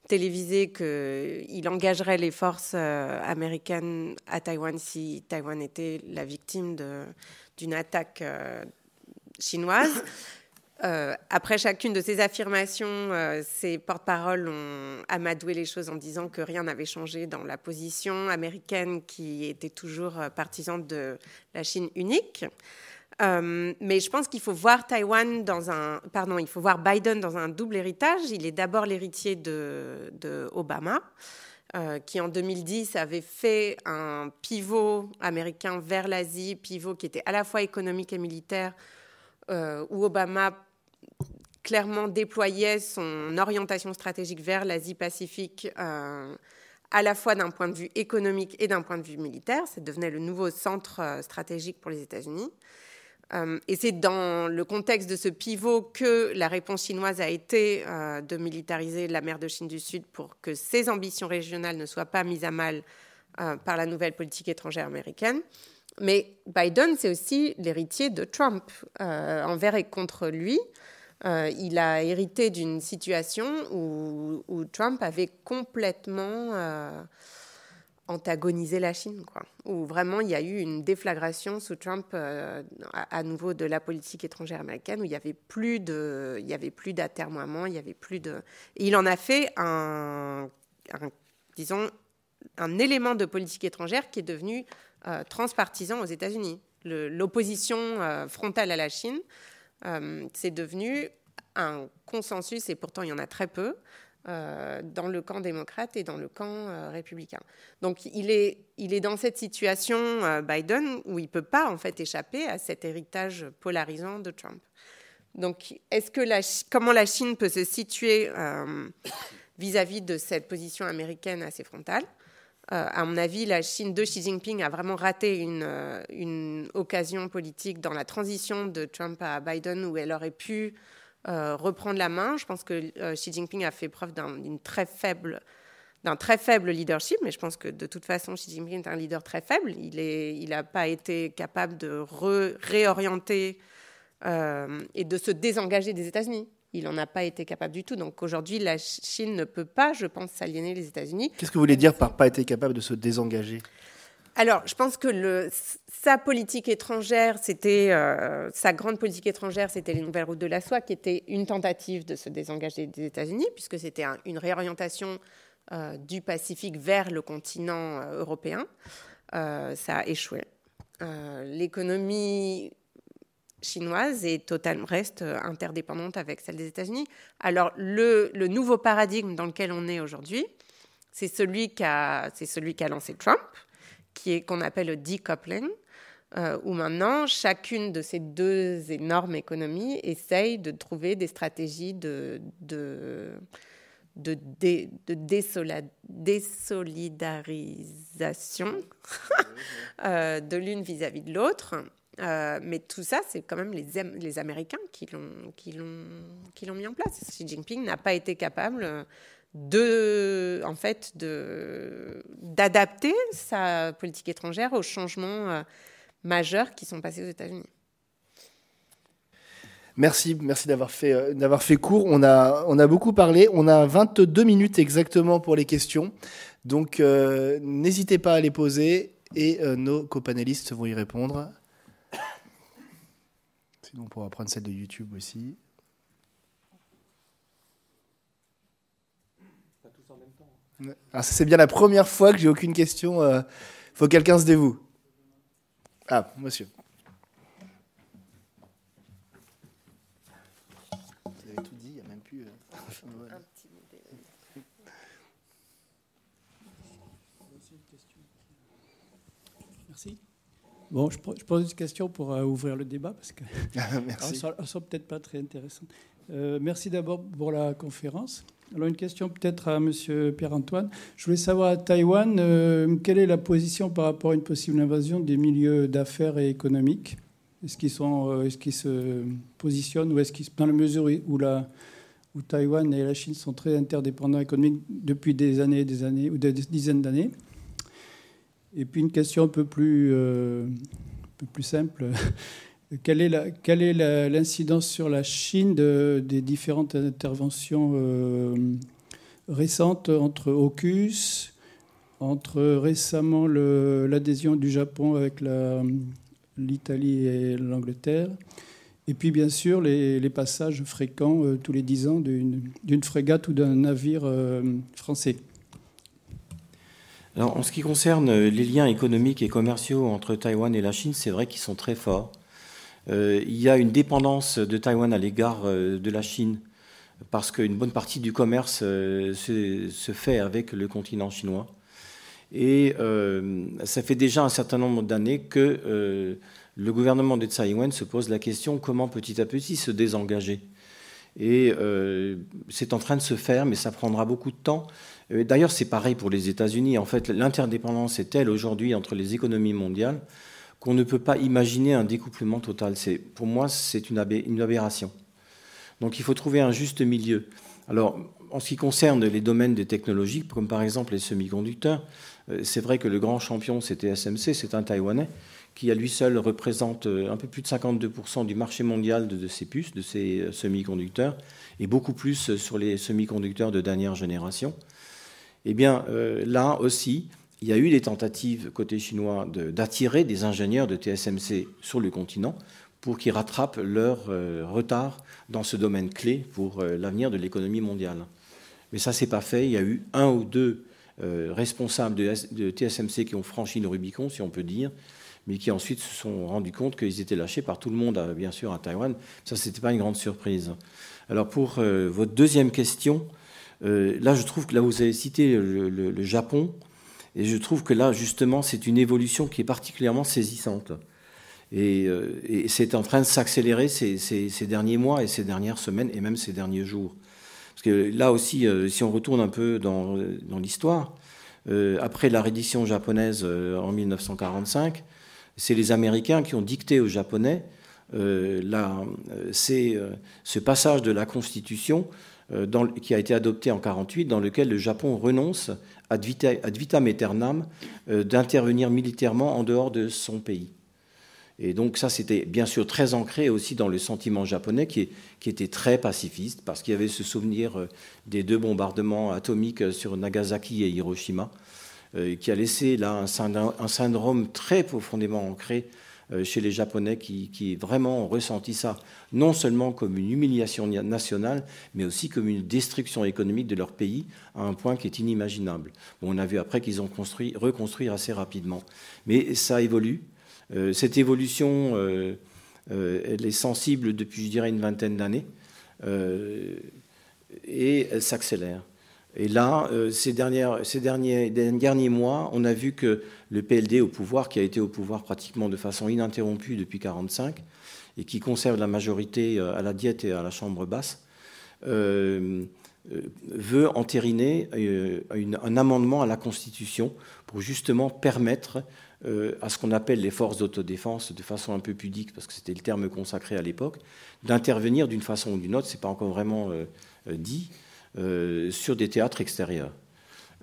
Speaker 2: télévisées qu'il engagerait les forces américaines à Taïwan si Taïwan était la victime d'une attaque chinoise. Euh, après chacune de ces affirmations, euh, ces porte-paroles ont amadoué les choses en disant que rien n'avait changé dans la position américaine qui était toujours euh, partisane de la Chine unique. mais je pense qu'il faut voir Taïwan dans un, pardon, il faut voir Biden dans un double héritage. Il est d'abord l'héritier de, Obama, qui en 2010 avait fait un pivot américain vers l'Asie, pivot qui était à la fois économique et militaire, où Obama clairement déployait son orientation stratégique vers l'Asie-Pacifique, euh, à la fois d'un point de vue économique et d'un point de vue militaire. Ça devenait le nouveau centre euh, stratégique pour les États-Unis. Euh, et c'est dans le contexte de ce pivot que la réponse chinoise a été de militariser la mer de Chine du Sud pour que ses ambitions régionales ne soient pas mises à mal par la nouvelle politique étrangère américaine. Mais Biden, c'est aussi l'héritier de Trump envers et contre lui. Euh, il a hérité d'une situation où, Trump avait complètement euh, antagonisé la Chine. Où vraiment il y a eu une déflagration sous Trump euh, à, nouveau de la politique étrangère américaine, où il y avait plus de, il y avait plus d'atermoiement, il y avait plus de. Il en a fait un, disons, un élément de politique étrangère qui est devenu transpartisan aux États-Unis. L'opposition frontale à la Chine c'est devenu un consensus, et pourtant il y en a très peu, euh, dans le camp démocrate et dans le camp euh, républicain. Donc il est, il est dans cette situation, Biden, où il ne peut pas en fait échapper à cet héritage polarisant de Trump. Donc est-ce que la, comment la Chine peut se situer vis-à-vis -vis de cette position américaine assez frontale? Euh, à mon avis, la Chine de Xi Jinping a vraiment raté une, euh, une, occasion politique dans la transition de Trump à Biden où elle aurait pu euh, reprendre la main. Je pense que Xi Jinping a fait preuve d'un très faible leadership, mais je pense que de toute façon, Xi Jinping est un leader très faible. Il n'a pas été capable de réorienter et de se désengager des États-Unis il n'en a pas été capable du tout. Donc aujourd'hui, la Chine ne peut pas, je pense, s'aliéner les États-Unis.
Speaker 1: Qu'est-ce que vous voulez dire par pas été capable de se désengager?
Speaker 2: Alors, je pense que le, sa politique étrangère, c'était euh, sa grande politique étrangère, c'était les nouvelles routes de la soie, qui était une tentative de se désengager des États-Unis, puisque c'était une réorientation euh, du Pacifique vers le continent euh, européen. ça a échoué. L'économie chinoise totalement reste euh, interdépendante avec celle des États-Unis. Alors le, nouveau paradigme dans lequel on est aujourd'hui, c'est celui qu'a qu'a lancé Trump, qui est qu'on appelle le decoupling, euh, où maintenant chacune de ces deux énormes économies essaye de trouver des stratégies de de de, de désolidarisation euh, de l'une vis-à-vis de l'autre. Euh, mais tout ça, c'est quand même les, Américains qui l'ont, mis en place. Xi Jinping n'a pas été capable en fait, d'adapter sa politique étrangère aux changements euh, majeurs qui sont passés aux États-Unis.
Speaker 1: Merci, merci d'avoir fait, euh, court. On a beaucoup parlé. On a 22 minutes exactement pour les questions. Donc, n'hésitez pas à les poser et nos copanélistes vont y répondre. Sinon, on pourra prendre celle de YouTube aussi. Ah, c'est bien la première fois que j'ai aucune question. Il euh, faut que quelqu'un se dévoue. Ah, monsieur. Vous avez tout dit, il n'y a même plus. Euh,
Speaker 5: Merci. Bon, je, pose une question pour euh, ouvrir le débat parce que ne sont peut-être pas très intéressantes. Euh, merci d'abord pour la conférence. Alors une question peut-être à Monsieur Pierre-Antoine. Je voulais savoir à Taïwan euh, quelle est la position par rapport à une possible invasion des milieux d'affaires et économiques? Est-ce qu'ils sont, est-ce qu'ils se positionnent ou est-ce qu'ils, dans la mesure où la où Taïwan et la Chine sont très interdépendants économiquement depuis des années, des années ou des dizaines d'années. Et puis une question un peu plus, euh, un peu plus simple. quelle est l'incidence sur la Chine de, des différentes interventions euh, récentes entre AUKUS, entre récemment l'adhésion du Japon avec l'Italie et l'Angleterre, et puis bien sûr les, passages fréquents euh, tous les dix ans d'une frégate ou d'un navire français
Speaker 4: en ce qui concerne les liens économiques et commerciaux entre Taïwan et la Chine, c'est vrai qu'ils sont très forts. il y a une dépendance de Taïwan à l'égard de la Chine parce qu'une bonne partie du commerce se, fait avec le continent chinois. Et ça fait déjà un certain nombre d'années que le gouvernement de Ing-wen se pose la question comment petit à petit se désengager. Et c'est en train de se faire, mais ça prendra beaucoup de temps. D'ailleurs, c'est pareil pour les États-Unis. En fait, l'interdépendance est telle aujourd'hui entre les économies mondiales qu'on ne peut pas imaginer un découplement total. Pour moi, c'est une, aberration. Donc il faut trouver un juste milieu. Alors, en ce qui concerne les domaines des technologies, comme par exemple les semi-conducteurs, euh, c'est vrai que le grand champion, c'était SMC, c'est un Taïwanais, qui à lui seul représente euh, un peu plus de 52% du marché mondial de ces puces, de ces euh, semi-conducteurs, et beaucoup plus sur les semi-conducteurs de dernière génération. Eh bien, là aussi, il y a eu des tentatives côté chinois d'attirer des ingénieurs de TSMC sur le continent pour qu'ils rattrapent leur euh, retard dans ce domaine clé pour euh, l'avenir de l'économie mondiale. Mais ça, s'est pas fait. Il y a eu un ou deux euh, responsables de, TSMC qui ont franchi le Rubicon, si on peut dire, mais qui ensuite se sont rendus compte qu'ils étaient lâchés par tout le monde, bien sûr, à Taïwan. Ça, ce n'était pas une grande surprise. Alors, pour votre deuxième question, là, je trouve que là, vous avez cité le Japon. Et je trouve que là, justement, c'est une évolution qui est particulièrement saisissante. Et, euh, c'est en train de s'accélérer ces, derniers mois et ces dernières semaines et même ces derniers jours. Parce que là aussi, euh, si on retourne un peu dans, l'histoire, euh, après la reddition japonaise en 1945, c'est les Américains qui ont dicté aux Japonais ce passage de la Constitution qui a été adopté en 1948, dans lequel le Japon renonce ad, vitam aeternam euh, d'intervenir militairement en dehors de son pays. Et donc ça, c'était bien sûr très ancré aussi dans le sentiment japonais qui, était très pacifiste, parce qu'il y avait ce souvenir euh, des deux bombardements atomiques sur Nagasaki et Hiroshima, euh, qui a laissé là un syndrome très profondément ancré euh, chez les Japonais qui, vraiment ont ressenti ça, non seulement comme une humiliation nationale, mais aussi comme une destruction économique de leur pays à un point qui est inimaginable. on a vu après qu'ils ont construit, reconstruit assez rapidement. Mais ça évolue. Euh, cette évolution, euh, elle est sensible depuis, je dirais, une vingtaine d'années et elle s'accélère. Et là, euh, ces, derniers, mois, on a vu que le PLD au pouvoir, qui a été au pouvoir pratiquement de façon ininterrompue depuis 1945, et qui conserve la majorité euh, à la diète et à la chambre basse, euh, veut entériner un amendement à la Constitution pour justement permettre à ce qu'on appelle les forces d'autodéfense, de façon un peu pudique, parce que c'était le terme consacré à l'époque, d'intervenir d'une façon ou d'une autre, ce n'est pas encore vraiment dit, sur des théâtres extérieurs.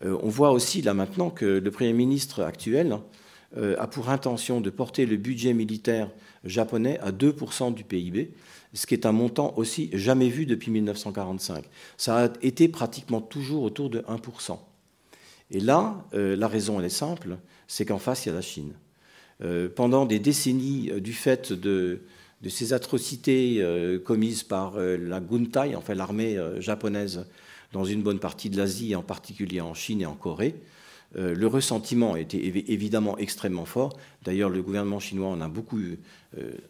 Speaker 4: Euh, on voit aussi là maintenant que le Premier ministre actuel euh, a pour intention de porter le budget militaire japonais à 2% du PIB, ce qui est un montant aussi jamais vu depuis 1945. Ça a été pratiquement toujours autour de 1%. Et là, la raison, elle est simple, c'est qu'en face, il y a la Chine. pendant des décennies, du fait de, de ces atrocités euh, commises par euh, la Guntai, enfin l'armée euh, japonaise, dans une bonne partie de l'Asie, en particulier en Chine et en Corée. le ressentiment était évidemment extrêmement fort. D'ailleurs, le gouvernement chinois en a beaucoup,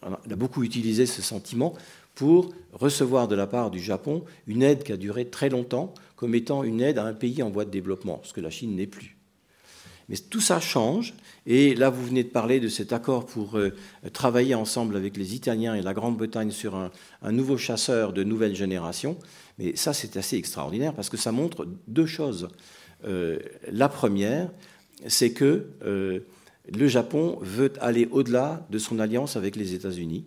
Speaker 4: a beaucoup utilisé ce sentiment pour recevoir de la part du Japon une aide qui a duré très longtemps comme étant une aide à un pays en voie de développement, ce que la Chine n'est plus. Mais tout ça change. Et là, vous venez de parler de cet accord pour euh, travailler ensemble avec les Italiens et la Grande-Bretagne sur un, nouveau chasseur de nouvelle génération. Mais ça, c'est assez extraordinaire parce que ça montre deux choses. Euh, la première, c'est que euh, le Japon veut aller au-delà de son alliance avec les États-Unis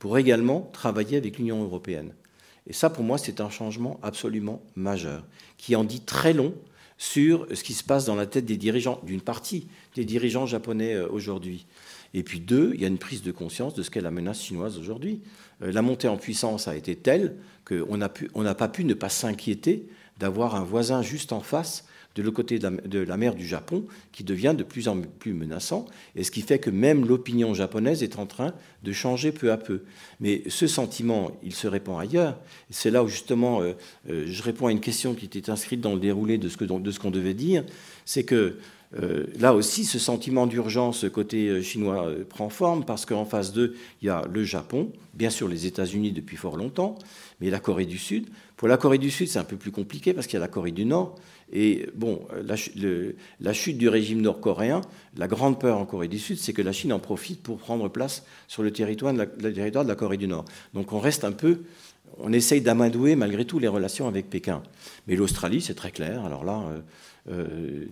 Speaker 4: pour également travailler avec l'Union européenne. Et ça, pour moi, c'est un changement absolument majeur, qui en dit très long sur ce qui se passe dans la tête des dirigeants, d'une partie des dirigeants japonais euh, aujourd'hui. Et puis deux, il y a une prise de conscience de ce qu'est la menace chinoise aujourd'hui. Euh, la montée en puissance a été telle qu'on n'a pas pu ne pas s'inquiéter d'avoir un voisin juste en face de l'autre côté de la, mer du Japon, qui devient de plus en plus menaçant, et ce qui fait que même l'opinion japonaise est en train de changer peu à peu. Mais ce sentiment, il se répand ailleurs. C'est là où justement euh, je réponds à une question qui était inscrite dans le déroulé de ce qu'on devait dire, c'est que là aussi, ce sentiment d'urgence côté chinois prend forme parce qu'en face d'eux, il y a le Japon, bien sûr les États-Unis depuis fort longtemps, mais la Corée du Sud. Pour la Corée du Sud, c'est un peu plus compliqué parce qu'il y a la Corée du Nord et bon, la, chute du régime nord-coréen, la grande peur en Corée du Sud, c'est que la Chine en profite pour prendre place sur le territoire de la, Corée du Nord. Donc on reste un peu, on essaye d'amadouer malgré tout les relations avec Pékin. Mais l'Australie, c'est très clair. Alors là, euh, euh,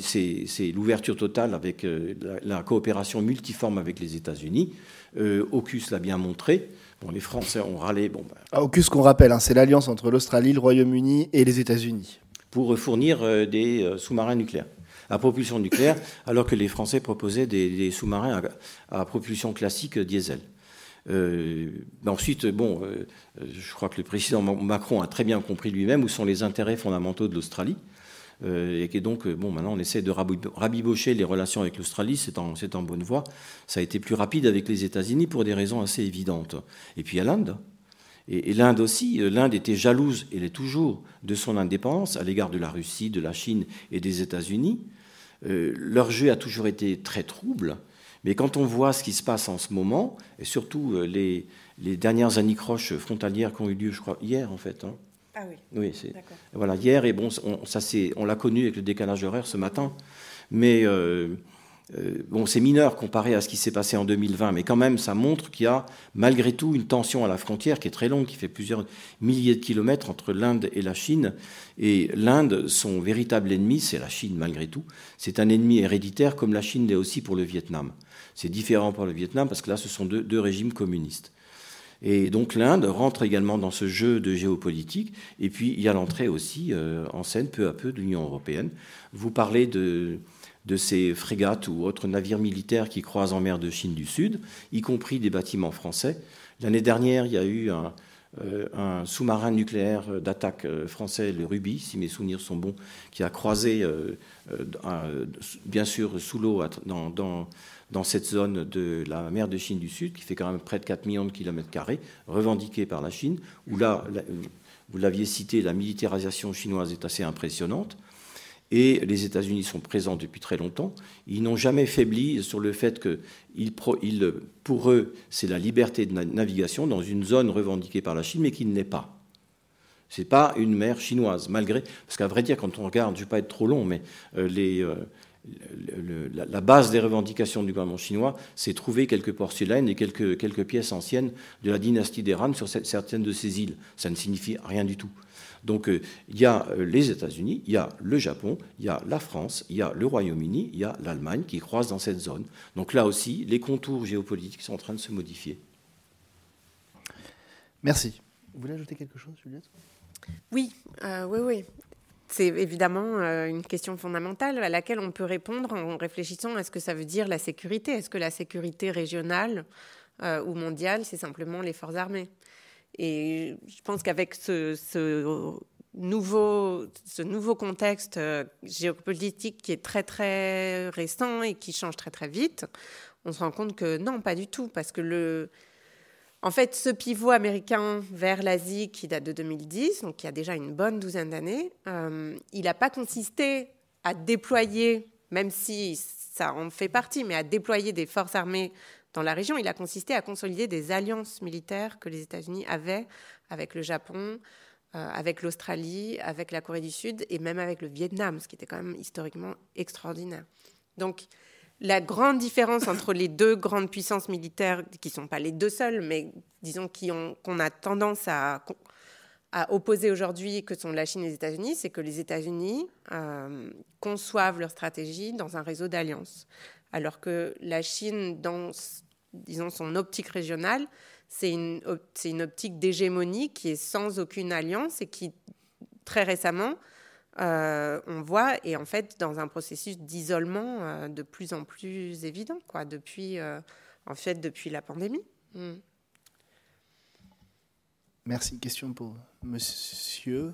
Speaker 4: c'est l'ouverture totale avec euh, la, coopération multiforme avec les États-Unis. AUKUS l'a bien montré les Français ont râlé. Bon, ben,
Speaker 1: AUKUS, qu'on rappelle, hein, c'est l'alliance entre l'Australie, le Royaume-Uni et les États-Unis
Speaker 4: pour fournir euh, des euh, sous-marins nucléaires à propulsion nucléaire, alors que les Français proposaient des, sous-marins à, propulsion classique diesel. Euh, ensuite, bon, je crois que le président Macron a très bien compris lui-même où sont les intérêts fondamentaux de l'Australie. Et que donc, bon, maintenant, on essaie de rabibocher les relations avec l'Australie, c'est en, bonne voie. Ça a été plus rapide avec les États-Unis pour des raisons assez évidentes. Et puis, a l'Inde. Et, l'Inde aussi, euh, l'Inde était jalouse, et l'est toujours, de son indépendance à l'égard de la Russie, de la Chine et des États-Unis. Euh, leur jeu a toujours été très trouble, mais quand on voit ce qui se passe en ce moment, et surtout euh, les, dernières anicroches frontalières qui ont eu lieu, je crois, hier en fait. Hein.
Speaker 2: Ah oui.
Speaker 4: Oui, c'est voilà hier et bon, on, ça c'est, on l'a connu avec le décalage horaire ce matin, mais euh, bon, c'est mineur comparé à ce qui s'est passé en 2020, mais quand même, ça montre qu'il y a malgré tout une tension à la frontière qui est très longue, qui fait plusieurs milliers de kilomètres entre l'Inde et la Chine. Et l'Inde, son véritable ennemi, c'est la Chine malgré tout. C'est un ennemi héréditaire comme la Chine l'est aussi pour le Vietnam. C'est différent pour le Vietnam parce que là, ce sont deux, régimes communistes. Et donc l'Inde rentre également dans ce jeu de géopolitique. Et puis il y a l'entrée aussi euh, en scène peu à peu de l'Union européenne. Vous parlez de, ces frégates ou autres navires militaires qui croisent en mer de Chine du Sud, y compris des bâtiments français. L'année dernière, il y a eu un, euh, sous-marin nucléaire d'attaque euh, français, le Ruby, si mes souvenirs sont bons, qui a croisé, bien sûr, sous l'eau dans, cette zone de la mer de Chine du Sud, qui fait quand même près de 4 millions de kilomètres carrés, revendiquée par la Chine, où là, vous l'aviez cité, la militarisation chinoise est assez impressionnante et les États-Unis sont présents depuis très longtemps. Ils n'ont jamais faibli sur le fait que pour eux, c'est la liberté de navigation dans une zone revendiquée par la Chine, mais qui ne l'est pas. Ce n'est pas une mer chinoise, malgré. Parce qu'à vrai dire, quand on regarde, je ne vais pas être trop long, mais euh, la, base des revendications du gouvernement chinois, c'est trouver quelques porcelaines et quelques, quelques pièces anciennes de la dynastie des Han sur certaines de ces îles. Ça ne signifie rien du tout. Donc euh, il y a euh, les États-Unis, il y a le Japon, il y a la France, il y a le Royaume-Uni, il y a l'Allemagne qui croisent dans cette zone. Donc là aussi, les contours géopolitiques sont en train de se modifier.
Speaker 1: Merci. Vous voulez ajouter quelque chose, Juliette?
Speaker 2: Oui, euh, oui, oui. C'est évidemment une question fondamentale à laquelle on peut répondre en réfléchissant à ce que ça veut dire la sécurité. Est-ce que la sécurité régionale ou mondiale, c'est simplement les forces armées? Et je pense qu'avec ce, nouveau, ce nouveau contexte euh, géopolitique qui est très très récent et qui change très très vite, on se rend compte que non, pas du tout, parce que le, en fait, ce pivot américain vers l'Asie qui date de 2010, donc il y a déjà une bonne douzaine d'années, euh, il n'a pas consisté à déployer, même si ça en fait partie, mais à déployer des forces armées dans la région, il a consisté à consolider des alliances militaires que les États-Unis avaient avec le Japon, euh, avec l'Australie, avec la Corée du Sud et même avec le Vietnam, ce qui était quand même historiquement extraordinaire. Donc, la grande différence entre les deux grandes puissances militaires, qui ne sont pas les deux seules, mais disons qu'on a tendance à, opposer aujourd'hui, que sont la Chine et les États-Unis, c'est que les États-Unis euh, conçoivent leur stratégie dans un réseau d'alliances. Alors que la Chine, dans disons, son optique régionale, c'est une, une, optique d'hégémonie qui est sans aucune alliance et qui, très récemment, euh, on voit, est en fait dans un processus d'isolement euh, de plus en plus évident, quoi, depuis, euh, en fait, depuis la pandémie. Mm.
Speaker 1: Merci. Question pour monsieur.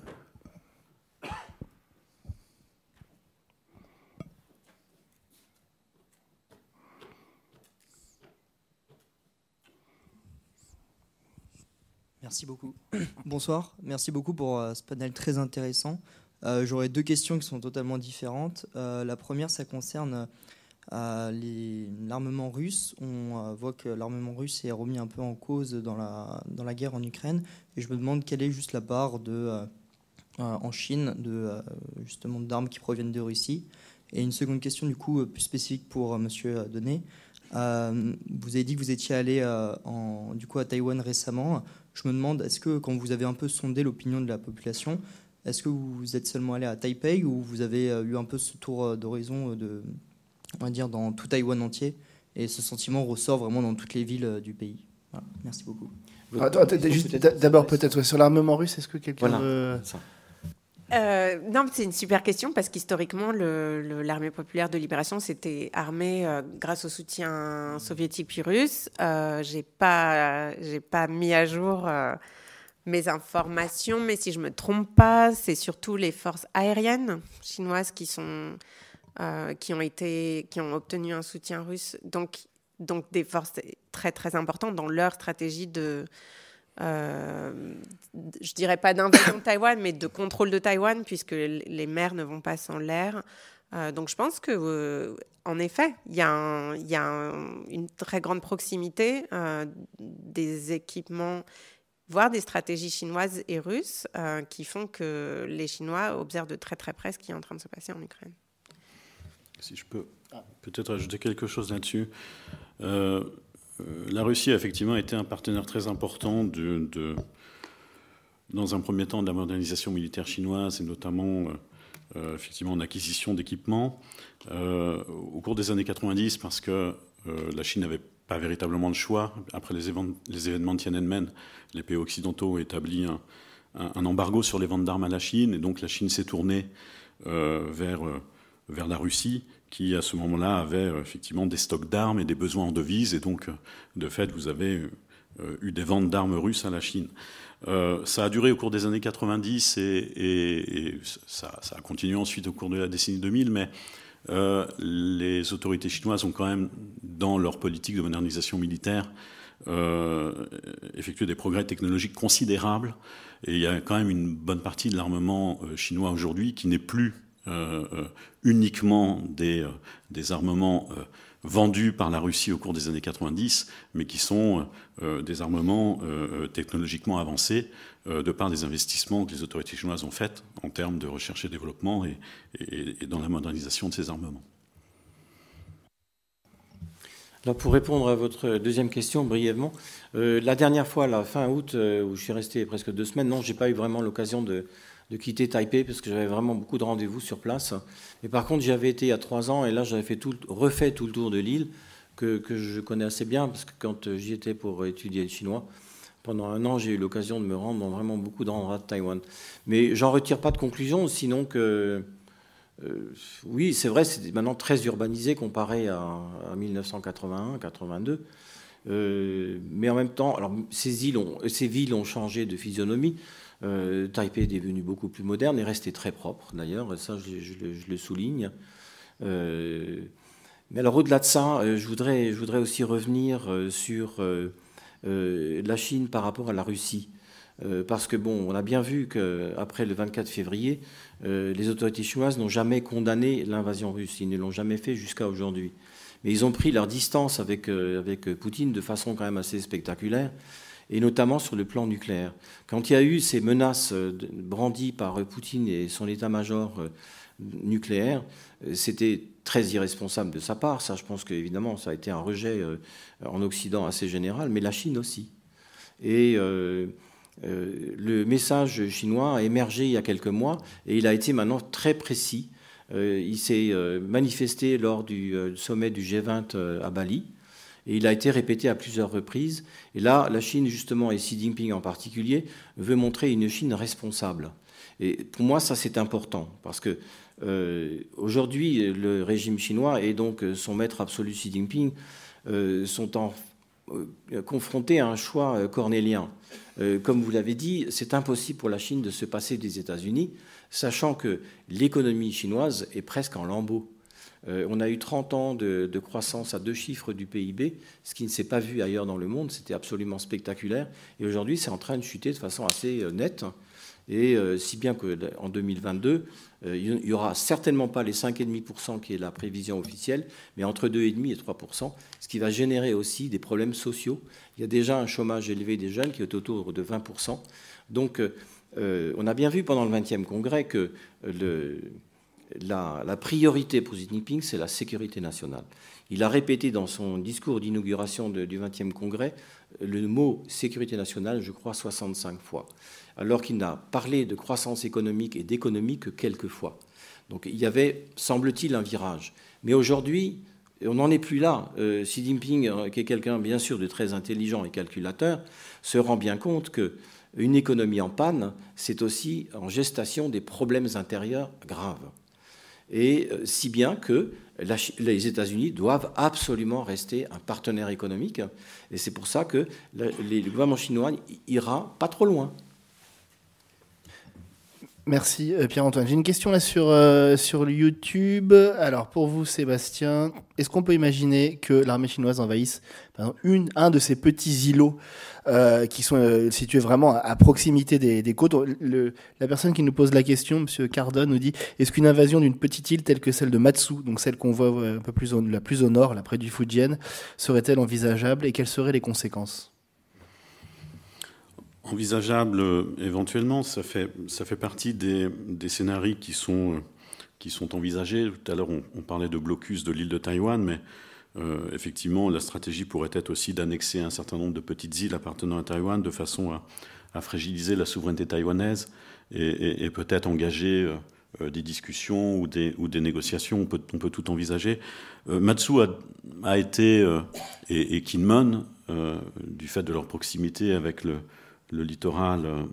Speaker 6: Merci beaucoup. Bonsoir, merci beaucoup pour ce panel très intéressant. Euh, j'aurais deux questions qui sont totalement différentes. Euh, la première, ça concerne l'armement russe. On voit que l'armement russe est remis un peu en cause dans la, guerre en Ukraine. Et je me demande quelle est juste la part de, en Chine justement d'armes qui proviennent de Russie. Et une seconde question, du coup, plus spécifique pour Monsieur Denet. vous avez dit que vous étiez allé du coup, à Taïwan récemment je me demande, est-ce que quand vous avez un peu sondé l'opinion de la population, est-ce que vous êtes seulement allé à Taipei ou vous avez euh, eu un peu ce tour euh, d'horizon euh, de, on va dire, dans tout Taïwan entier et ce sentiment ressort vraiment dans toutes les villes du pays? Merci beaucoup.
Speaker 1: D'abord peut-être sur l'armement russe, est-ce que quelqu'un
Speaker 2: voilà, euh, non, c'est une super question parce qu'historiquement, l'armée populaire de libération s'était armée euh, grâce au soutien soviétique puis russe. Euh, j'ai pas, j'ai pas mis à jour euh, mes informations, mais si je me trompe pas, c'est surtout les forces aériennes chinoises qui sont, qui ont été, qui ont obtenu un soutien russe. Donc, donc des forces très très importantes dans leur stratégie de euh, je dirais pas d'invasion de Taïwan, mais de contrôle de Taïwan, puisque les mers ne vont pas sans l'air. Euh, donc je pense que, euh, en effet, il y a une très grande proximité des équipements, voire des stratégies chinoises et russes, qui font que les Chinois observent de très très près ce qui est en train de se passer en Ukraine.
Speaker 3: Si je peux peut-être ajouter quelque chose là-dessus. Euh, la Russie a effectivement été un partenaire très important dans un premier temps de la modernisation militaire chinoise et notamment euh, euh, effectivement en acquisition d'équipements. au cours des années 90, parce que la Chine n'avait pas véritablement de choix, après les, événements de Tiananmen, les pays occidentaux ont établi un, embargo sur les ventes d'armes à la Chine, et donc la Chine s'est tournée vers, vers la Russie qui à ce moment-là avait euh, effectivement des stocks d'armes et des besoins en devises, et donc euh, de fait vous avez euh, eu des ventes d'armes russes à la Chine. ça a duré au cours des années 90 et, ça, a continué ensuite au cours de la décennie 2000, mais les autorités chinoises ont quand même, dans leur politique de modernisation militaire, effectué des progrès technologiques considérables. Et il y a quand même une bonne partie de l'armement chinois aujourd'hui qui n'est plus euh, euh, uniquement euh, des armements vendus par la Russie au cours des années 90, mais qui sont des armements technologiquement avancés de par des investissements que les autorités chinoises ont faits en termes de recherche et développement et, et, dans la modernisation de ces armements.
Speaker 4: Alors pour répondre à votre deuxième question brièvement, la dernière fois, la fin août, où je suis resté presque deux semaines, non, j'ai pas eu vraiment l'occasion de, quitter Taipei parce que j'avais vraiment beaucoup de rendez-vous sur place. Mais par contre, j'avais été il y a trois ans et là, j'avais fait tout, refait tout le tour de l'île que, je connais assez bien parce que quand j'y étais pour étudier le chinois, pendant un an, j'ai eu l'occasion de me rendre dans vraiment beaucoup d'endroits de Taïwan. Mais j'en retire pas de conclusion, sinon que. Euh, oui, c'est vrai, c'est maintenant très urbanisé comparé à, 1981-82. Euh, mais en même temps, alors ces, îles ces villes ont changé de physionomie. Euh, Taipei est devenu beaucoup plus moderne et resté très propre d'ailleurs, ça je, le souligne. Euh, mais alors au-delà de ça, je voudrais, je voudrais aussi revenir sur la Chine par rapport à la Russie. parce que bon, on a bien vu qu'après le 24 février, les autorités chinoises n'ont jamais condamné l'invasion russe. Ils ne l'ont jamais fait jusqu'à aujourd'hui. Mais ils ont pris leur distance avec, avec Poutine de façon quand même assez spectaculaire et notamment sur le plan nucléaire. Quand il y a eu ces menaces euh, brandies par Poutine et son état-major euh, nucléaire, euh, c'était très irresponsable de sa part. Ça, je pense qu'évidemment, ça a été un rejet en Occident assez général, mais la Chine aussi. Et le message chinois a émergé il y a quelques mois et il a été maintenant très précis. il s'est manifesté lors du sommet du G20 à Bali. Et il a été répété à plusieurs reprises. Et là, la Chine, justement, et Xi Jinping en particulier, veut montrer une Chine responsable. Et pour moi, ça, c'est important, parce que euh, aujourd'hui, le régime chinois et donc son maître absolu Xi Jinping euh, sont en confrontés à un choix cornélien. Comme vous l'avez dit, c'est impossible pour la Chine de se passer des États-Unis, sachant que l'économie chinoise est presque en lambeaux. On a eu 30 ans de, croissance à deux chiffres du PIB, ce qui ne s'est pas vu ailleurs dans le monde, c'était absolument spectaculaire. Et aujourd'hui, c'est en train de chuter de façon assez nette. Et si bien qu'en 2022, euh, il n'y aura certainement pas les 5,5% qui est la prévision officielle, mais entre 2,5 et 3%, ce qui va générer aussi des problèmes sociaux. Il y a déjà un chômage élevé des jeunes qui est autour de 20%. Donc, euh, on a bien vu pendant le 20e congrès que la, priorité pour Xi Jinping, c'est la sécurité nationale. Il a répété dans son discours d'inauguration du 20e congrès le mot sécurité nationale, je crois, 65 fois alors qu'il n'a parlé de croissance économique et d'économie que quelques fois. Donc il y avait, semble-t-il, un virage. Mais aujourd'hui, on n'en est plus là. Euh, Xi Jinping, euh, qui est quelqu'un bien sûr de très intelligent et calculateur, se rend bien compte que une économie en panne, c'est aussi en gestation des problèmes intérieurs graves. Et euh, si bien que les États-Unis doivent absolument rester un partenaire économique. Et c'est pour ça que le gouvernement chinois ira pas trop loin.
Speaker 1: Merci euh, Pierre-Antoine. J'ai une question là sur, euh, sur YouTube. Alors pour vous Sébastien, est-ce qu'on peut imaginer que l'armée chinoise envahisse un de ces petits îlots euh, qui sont situés vraiment à, proximité des, côtes? La personne qui nous pose la question, Monsieur Cardon, nous dit est-ce qu'une invasion d'une petite île telle que celle de Matsu, donc celle qu'on voit un peu plus au, la plus au nord, là près du Fujian, serait-elle envisageable et quelles seraient les conséquences?
Speaker 3: Envisageable euh, éventuellement. Ça fait, ça fait partie des, scénarios qui sont, euh, qui sont envisagés. Tout à l'heure, on, parlait de blocus de l'île de Taïwan, mais euh, effectivement, la stratégie pourrait être aussi d'annexer un certain nombre de petites îles appartenant à Taïwan de façon à, fragiliser la souveraineté taïwanaise et, peut-être engager des discussions ou des, ou des négociations. On peut, tout envisager. Matsu a, été, et, et Kinmon, du fait de leur proximité avec le, le littoral euh,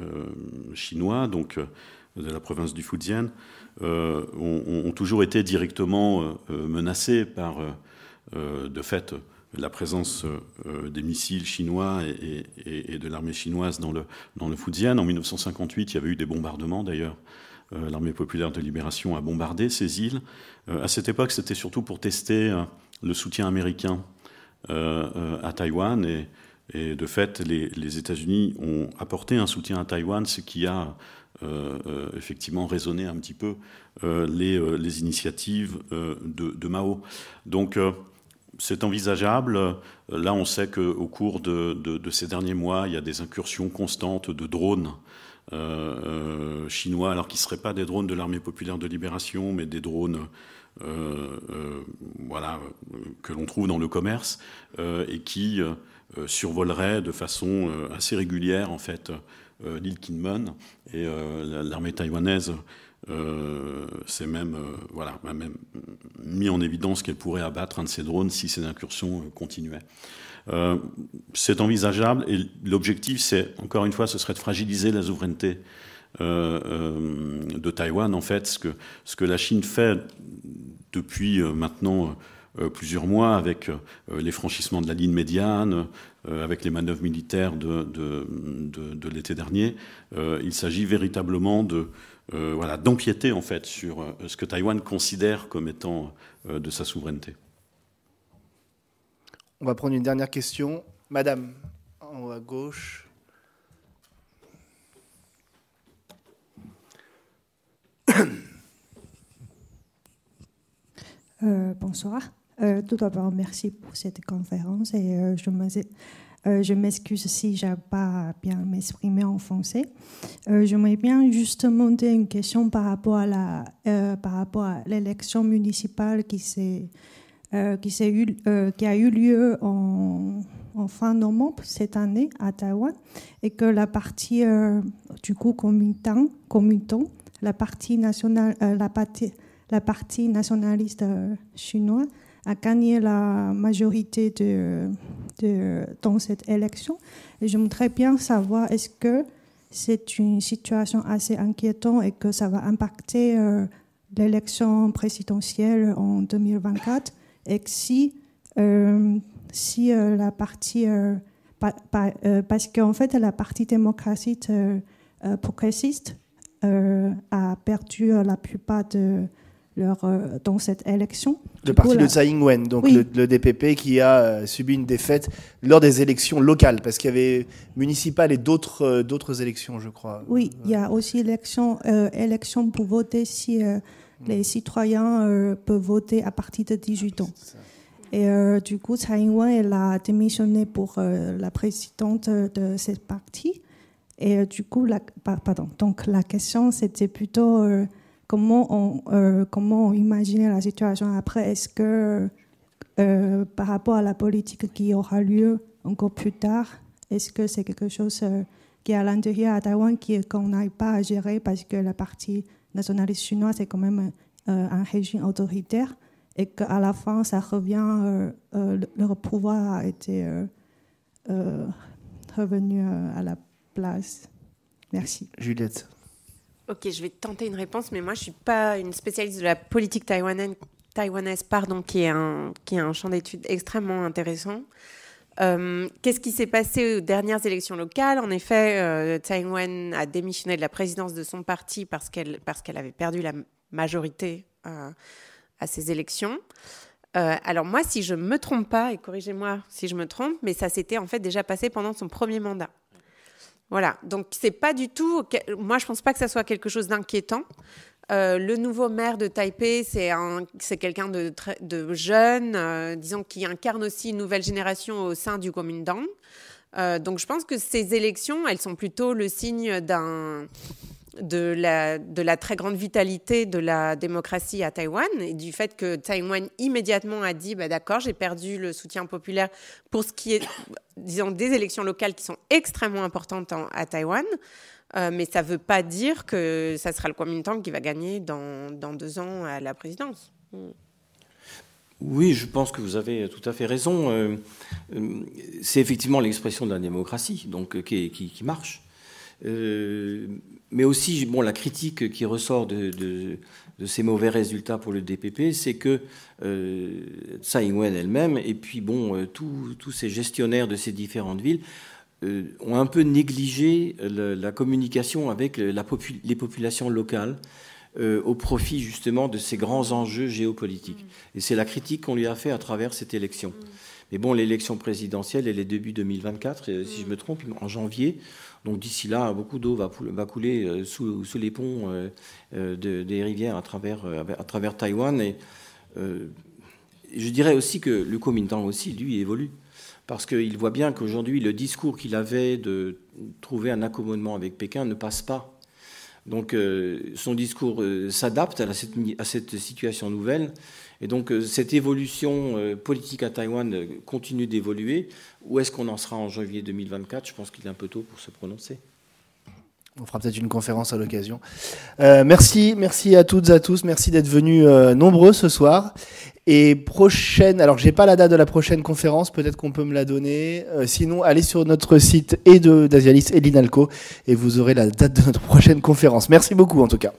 Speaker 3: euh, chinois, donc euh, de la province du Fujian, ont, toujours été directement menacés par, de fait, la présence des missiles chinois et, de l'armée chinoise dans le, dans le Fujian. En 1958, il y avait eu des bombardements d'ailleurs. L'armée populaire de libération a bombardé ces îles. à cette époque, c'était surtout pour tester le soutien américain à Taïwan et et de fait, les, États-Unis ont apporté un soutien à Taïwan, ce qui a euh, euh, effectivement résonné un petit peu euh, les, initiatives de, Mao. Donc, c'est envisageable. Là, on sait qu'au cours de, ces derniers mois, il y a des incursions constantes de drones chinois, alors qu'ils ne seraient pas des drones de l'armée populaire de libération, mais des drones voilà, que l'on trouve dans le commerce et qui euh, survolerait de façon euh, assez régulière en fait euh, l'île Kinmen et l'armée taïwanaise s'est même, voilà, même mis en évidence qu'elle pourrait abattre un de ces drones si ces incursions continuaient. c'est envisageable et l'objectif, c'est encore une fois, ce serait de fragiliser la souveraineté de Taïwan. En fait, ce que, la Chine fait depuis maintenant euh, plusieurs mois avec euh, les franchissements de la ligne médiane, euh, avec les manœuvres militaires de, l'été dernier. il s'agit véritablement de d'empiéter en fait sur ce que Taïwan considère comme étant de sa souveraineté.
Speaker 1: On va prendre une dernière question. Madame, en haut à gauche.
Speaker 7: Bonsoir. Euh, tout d'abord, merci pour cette conférence et euh, euh, je m'excuse si je n'ai pas bien m'exprimer en français. J'aimerais bien juste monter une question par rapport à la, par l'élection municipale qui s'est qui, eu, qui a eu lieu en, fin novembre cette année à Taïwan et que la partie du coup Kuomintang, la partie nationale, partie, la partie nationaliste chinoise a gagné la majorité dans cette élection. Et je voudrais bien savoir est-ce que c'est une situation assez inquiétante et que ça va impacter euh, l'élection présidentielle en 2024 et que si euh, si la partie parce qu'en fait la partie démocratique progressiste a perdu la plupart de leur, euh, dans cette élection.
Speaker 1: Le parti de Tsai Ing-wen, donc le, DPP qui a euh, subi une défaite lors des élections locales, parce qu'il y avait municipales et d'autres euh, d'autres élections, je crois.
Speaker 7: Oui, il y a aussi élection, élection pour voter si les citoyens peuvent voter à partir de 18 ans. Et du coup, Tsai Ing-wen, elle a démissionné pour la présidente de cette partie. Et du coup, la, pardon, donc la question, c'était plutôt comment on, euh, comment imaginer la situation après? Est-ce que euh, par rapport à la politique qui aura lieu encore plus tard, est-ce que c'est quelque chose euh, qui est à l'intérieur à Taïwan qu'on n'arrive pas à gérer parce que la partie nationaliste chinoise est quand même un régime autoritaire et qu'à la fin, ça revient, leur pouvoir a été revenu à la place. Merci.
Speaker 1: Juliette.
Speaker 2: Ok, je vais tenter une réponse, mais moi je suis pas une spécialiste de la politique taïwanaise, taïwanaise pardon, qui est un, qui est un champ d'études extrêmement intéressant. Euh, qu'est-ce qui s'est passé aux dernières élections locales? En effet, euh, Taïwan a démissionné de la présidence de son parti parce qu'elle parce qu'elle avait perdu la majorité euh, à ces élections. alors moi, si je me trompe pas, et corrigez-moi si je me trompe, mais ça s'était en fait déjà passé pendant son premier mandat. Voilà, donc c'est pas du tout. Moi, je pense pas que ça soit quelque chose d'inquiétant. Euh, le nouveau maire de Taipei, c'est quelqu'un de, de, jeune, euh, disons, qui incarne aussi une nouvelle génération au sein du Kuomintang. Euh, donc je pense que ces élections, elles sont plutôt le signe d'un de la, très grande vitalité de la démocratie à Taïwan et du fait que Taïwan immédiatement a dit bah, d'accord, j'ai perdu le soutien populaire pour ce qui est, disons, des élections locales qui sont extrêmement importantes à Taïwan. Euh, mais ça ne veut pas dire que ça sera le Kuomintang qui va gagner dans, dans deux ans à la présidence.
Speaker 4: Oui, je pense que vous avez tout à fait raison. Euh, euh, c'est effectivement l'expression de la démocratie donc, qui, qui, marche. Mais aussi, bon, la critique qui ressort de, de, ces mauvais résultats pour le DPP, c'est que euh, Tsai Ing-wen elle-même, et puis bon, euh, tous ces gestionnaires de ces différentes villes, euh, ont un peu négligé la communication avec la les populations locales. au profit justement de ces grands enjeux géopolitiques. Et c'est la critique qu'on lui a fait à travers cette élection. Mais bon, l'élection présidentielle, elle est début 2024, si je me trompe, en janvier. Donc d'ici là, beaucoup d'eau va, couler euh, sous, les ponts euh, euh, des rivières à travers, Taïwan. Je dirais aussi que le Kuomintang aussi, lui, évolue. Parce qu'il voit bien qu'aujourd'hui, le discours qu'il avait de trouver un accommodement avec Pékin ne passe pas. Donc son discours s'adapte à, cette situation nouvelle. Et donc cette évolution politique à Taïwan continue d'évoluer. Où est-ce qu'on en sera en janvier 2024 Je pense qu'il est un peu tôt pour se prononcer.
Speaker 1: On fera peut-être une conférence à l'occasion. Euh, merci, merci à toutes et à tous. Merci d'être venus euh, nombreux ce soir. Et prochaine, alors j'ai pas la date de la prochaine conférence, peut-être qu'on peut me la donner. Euh, sinon, allez sur notre site et de d'Asialis et l'Inalco et vous aurez la date de notre prochaine conférence. Merci beaucoup en tout cas.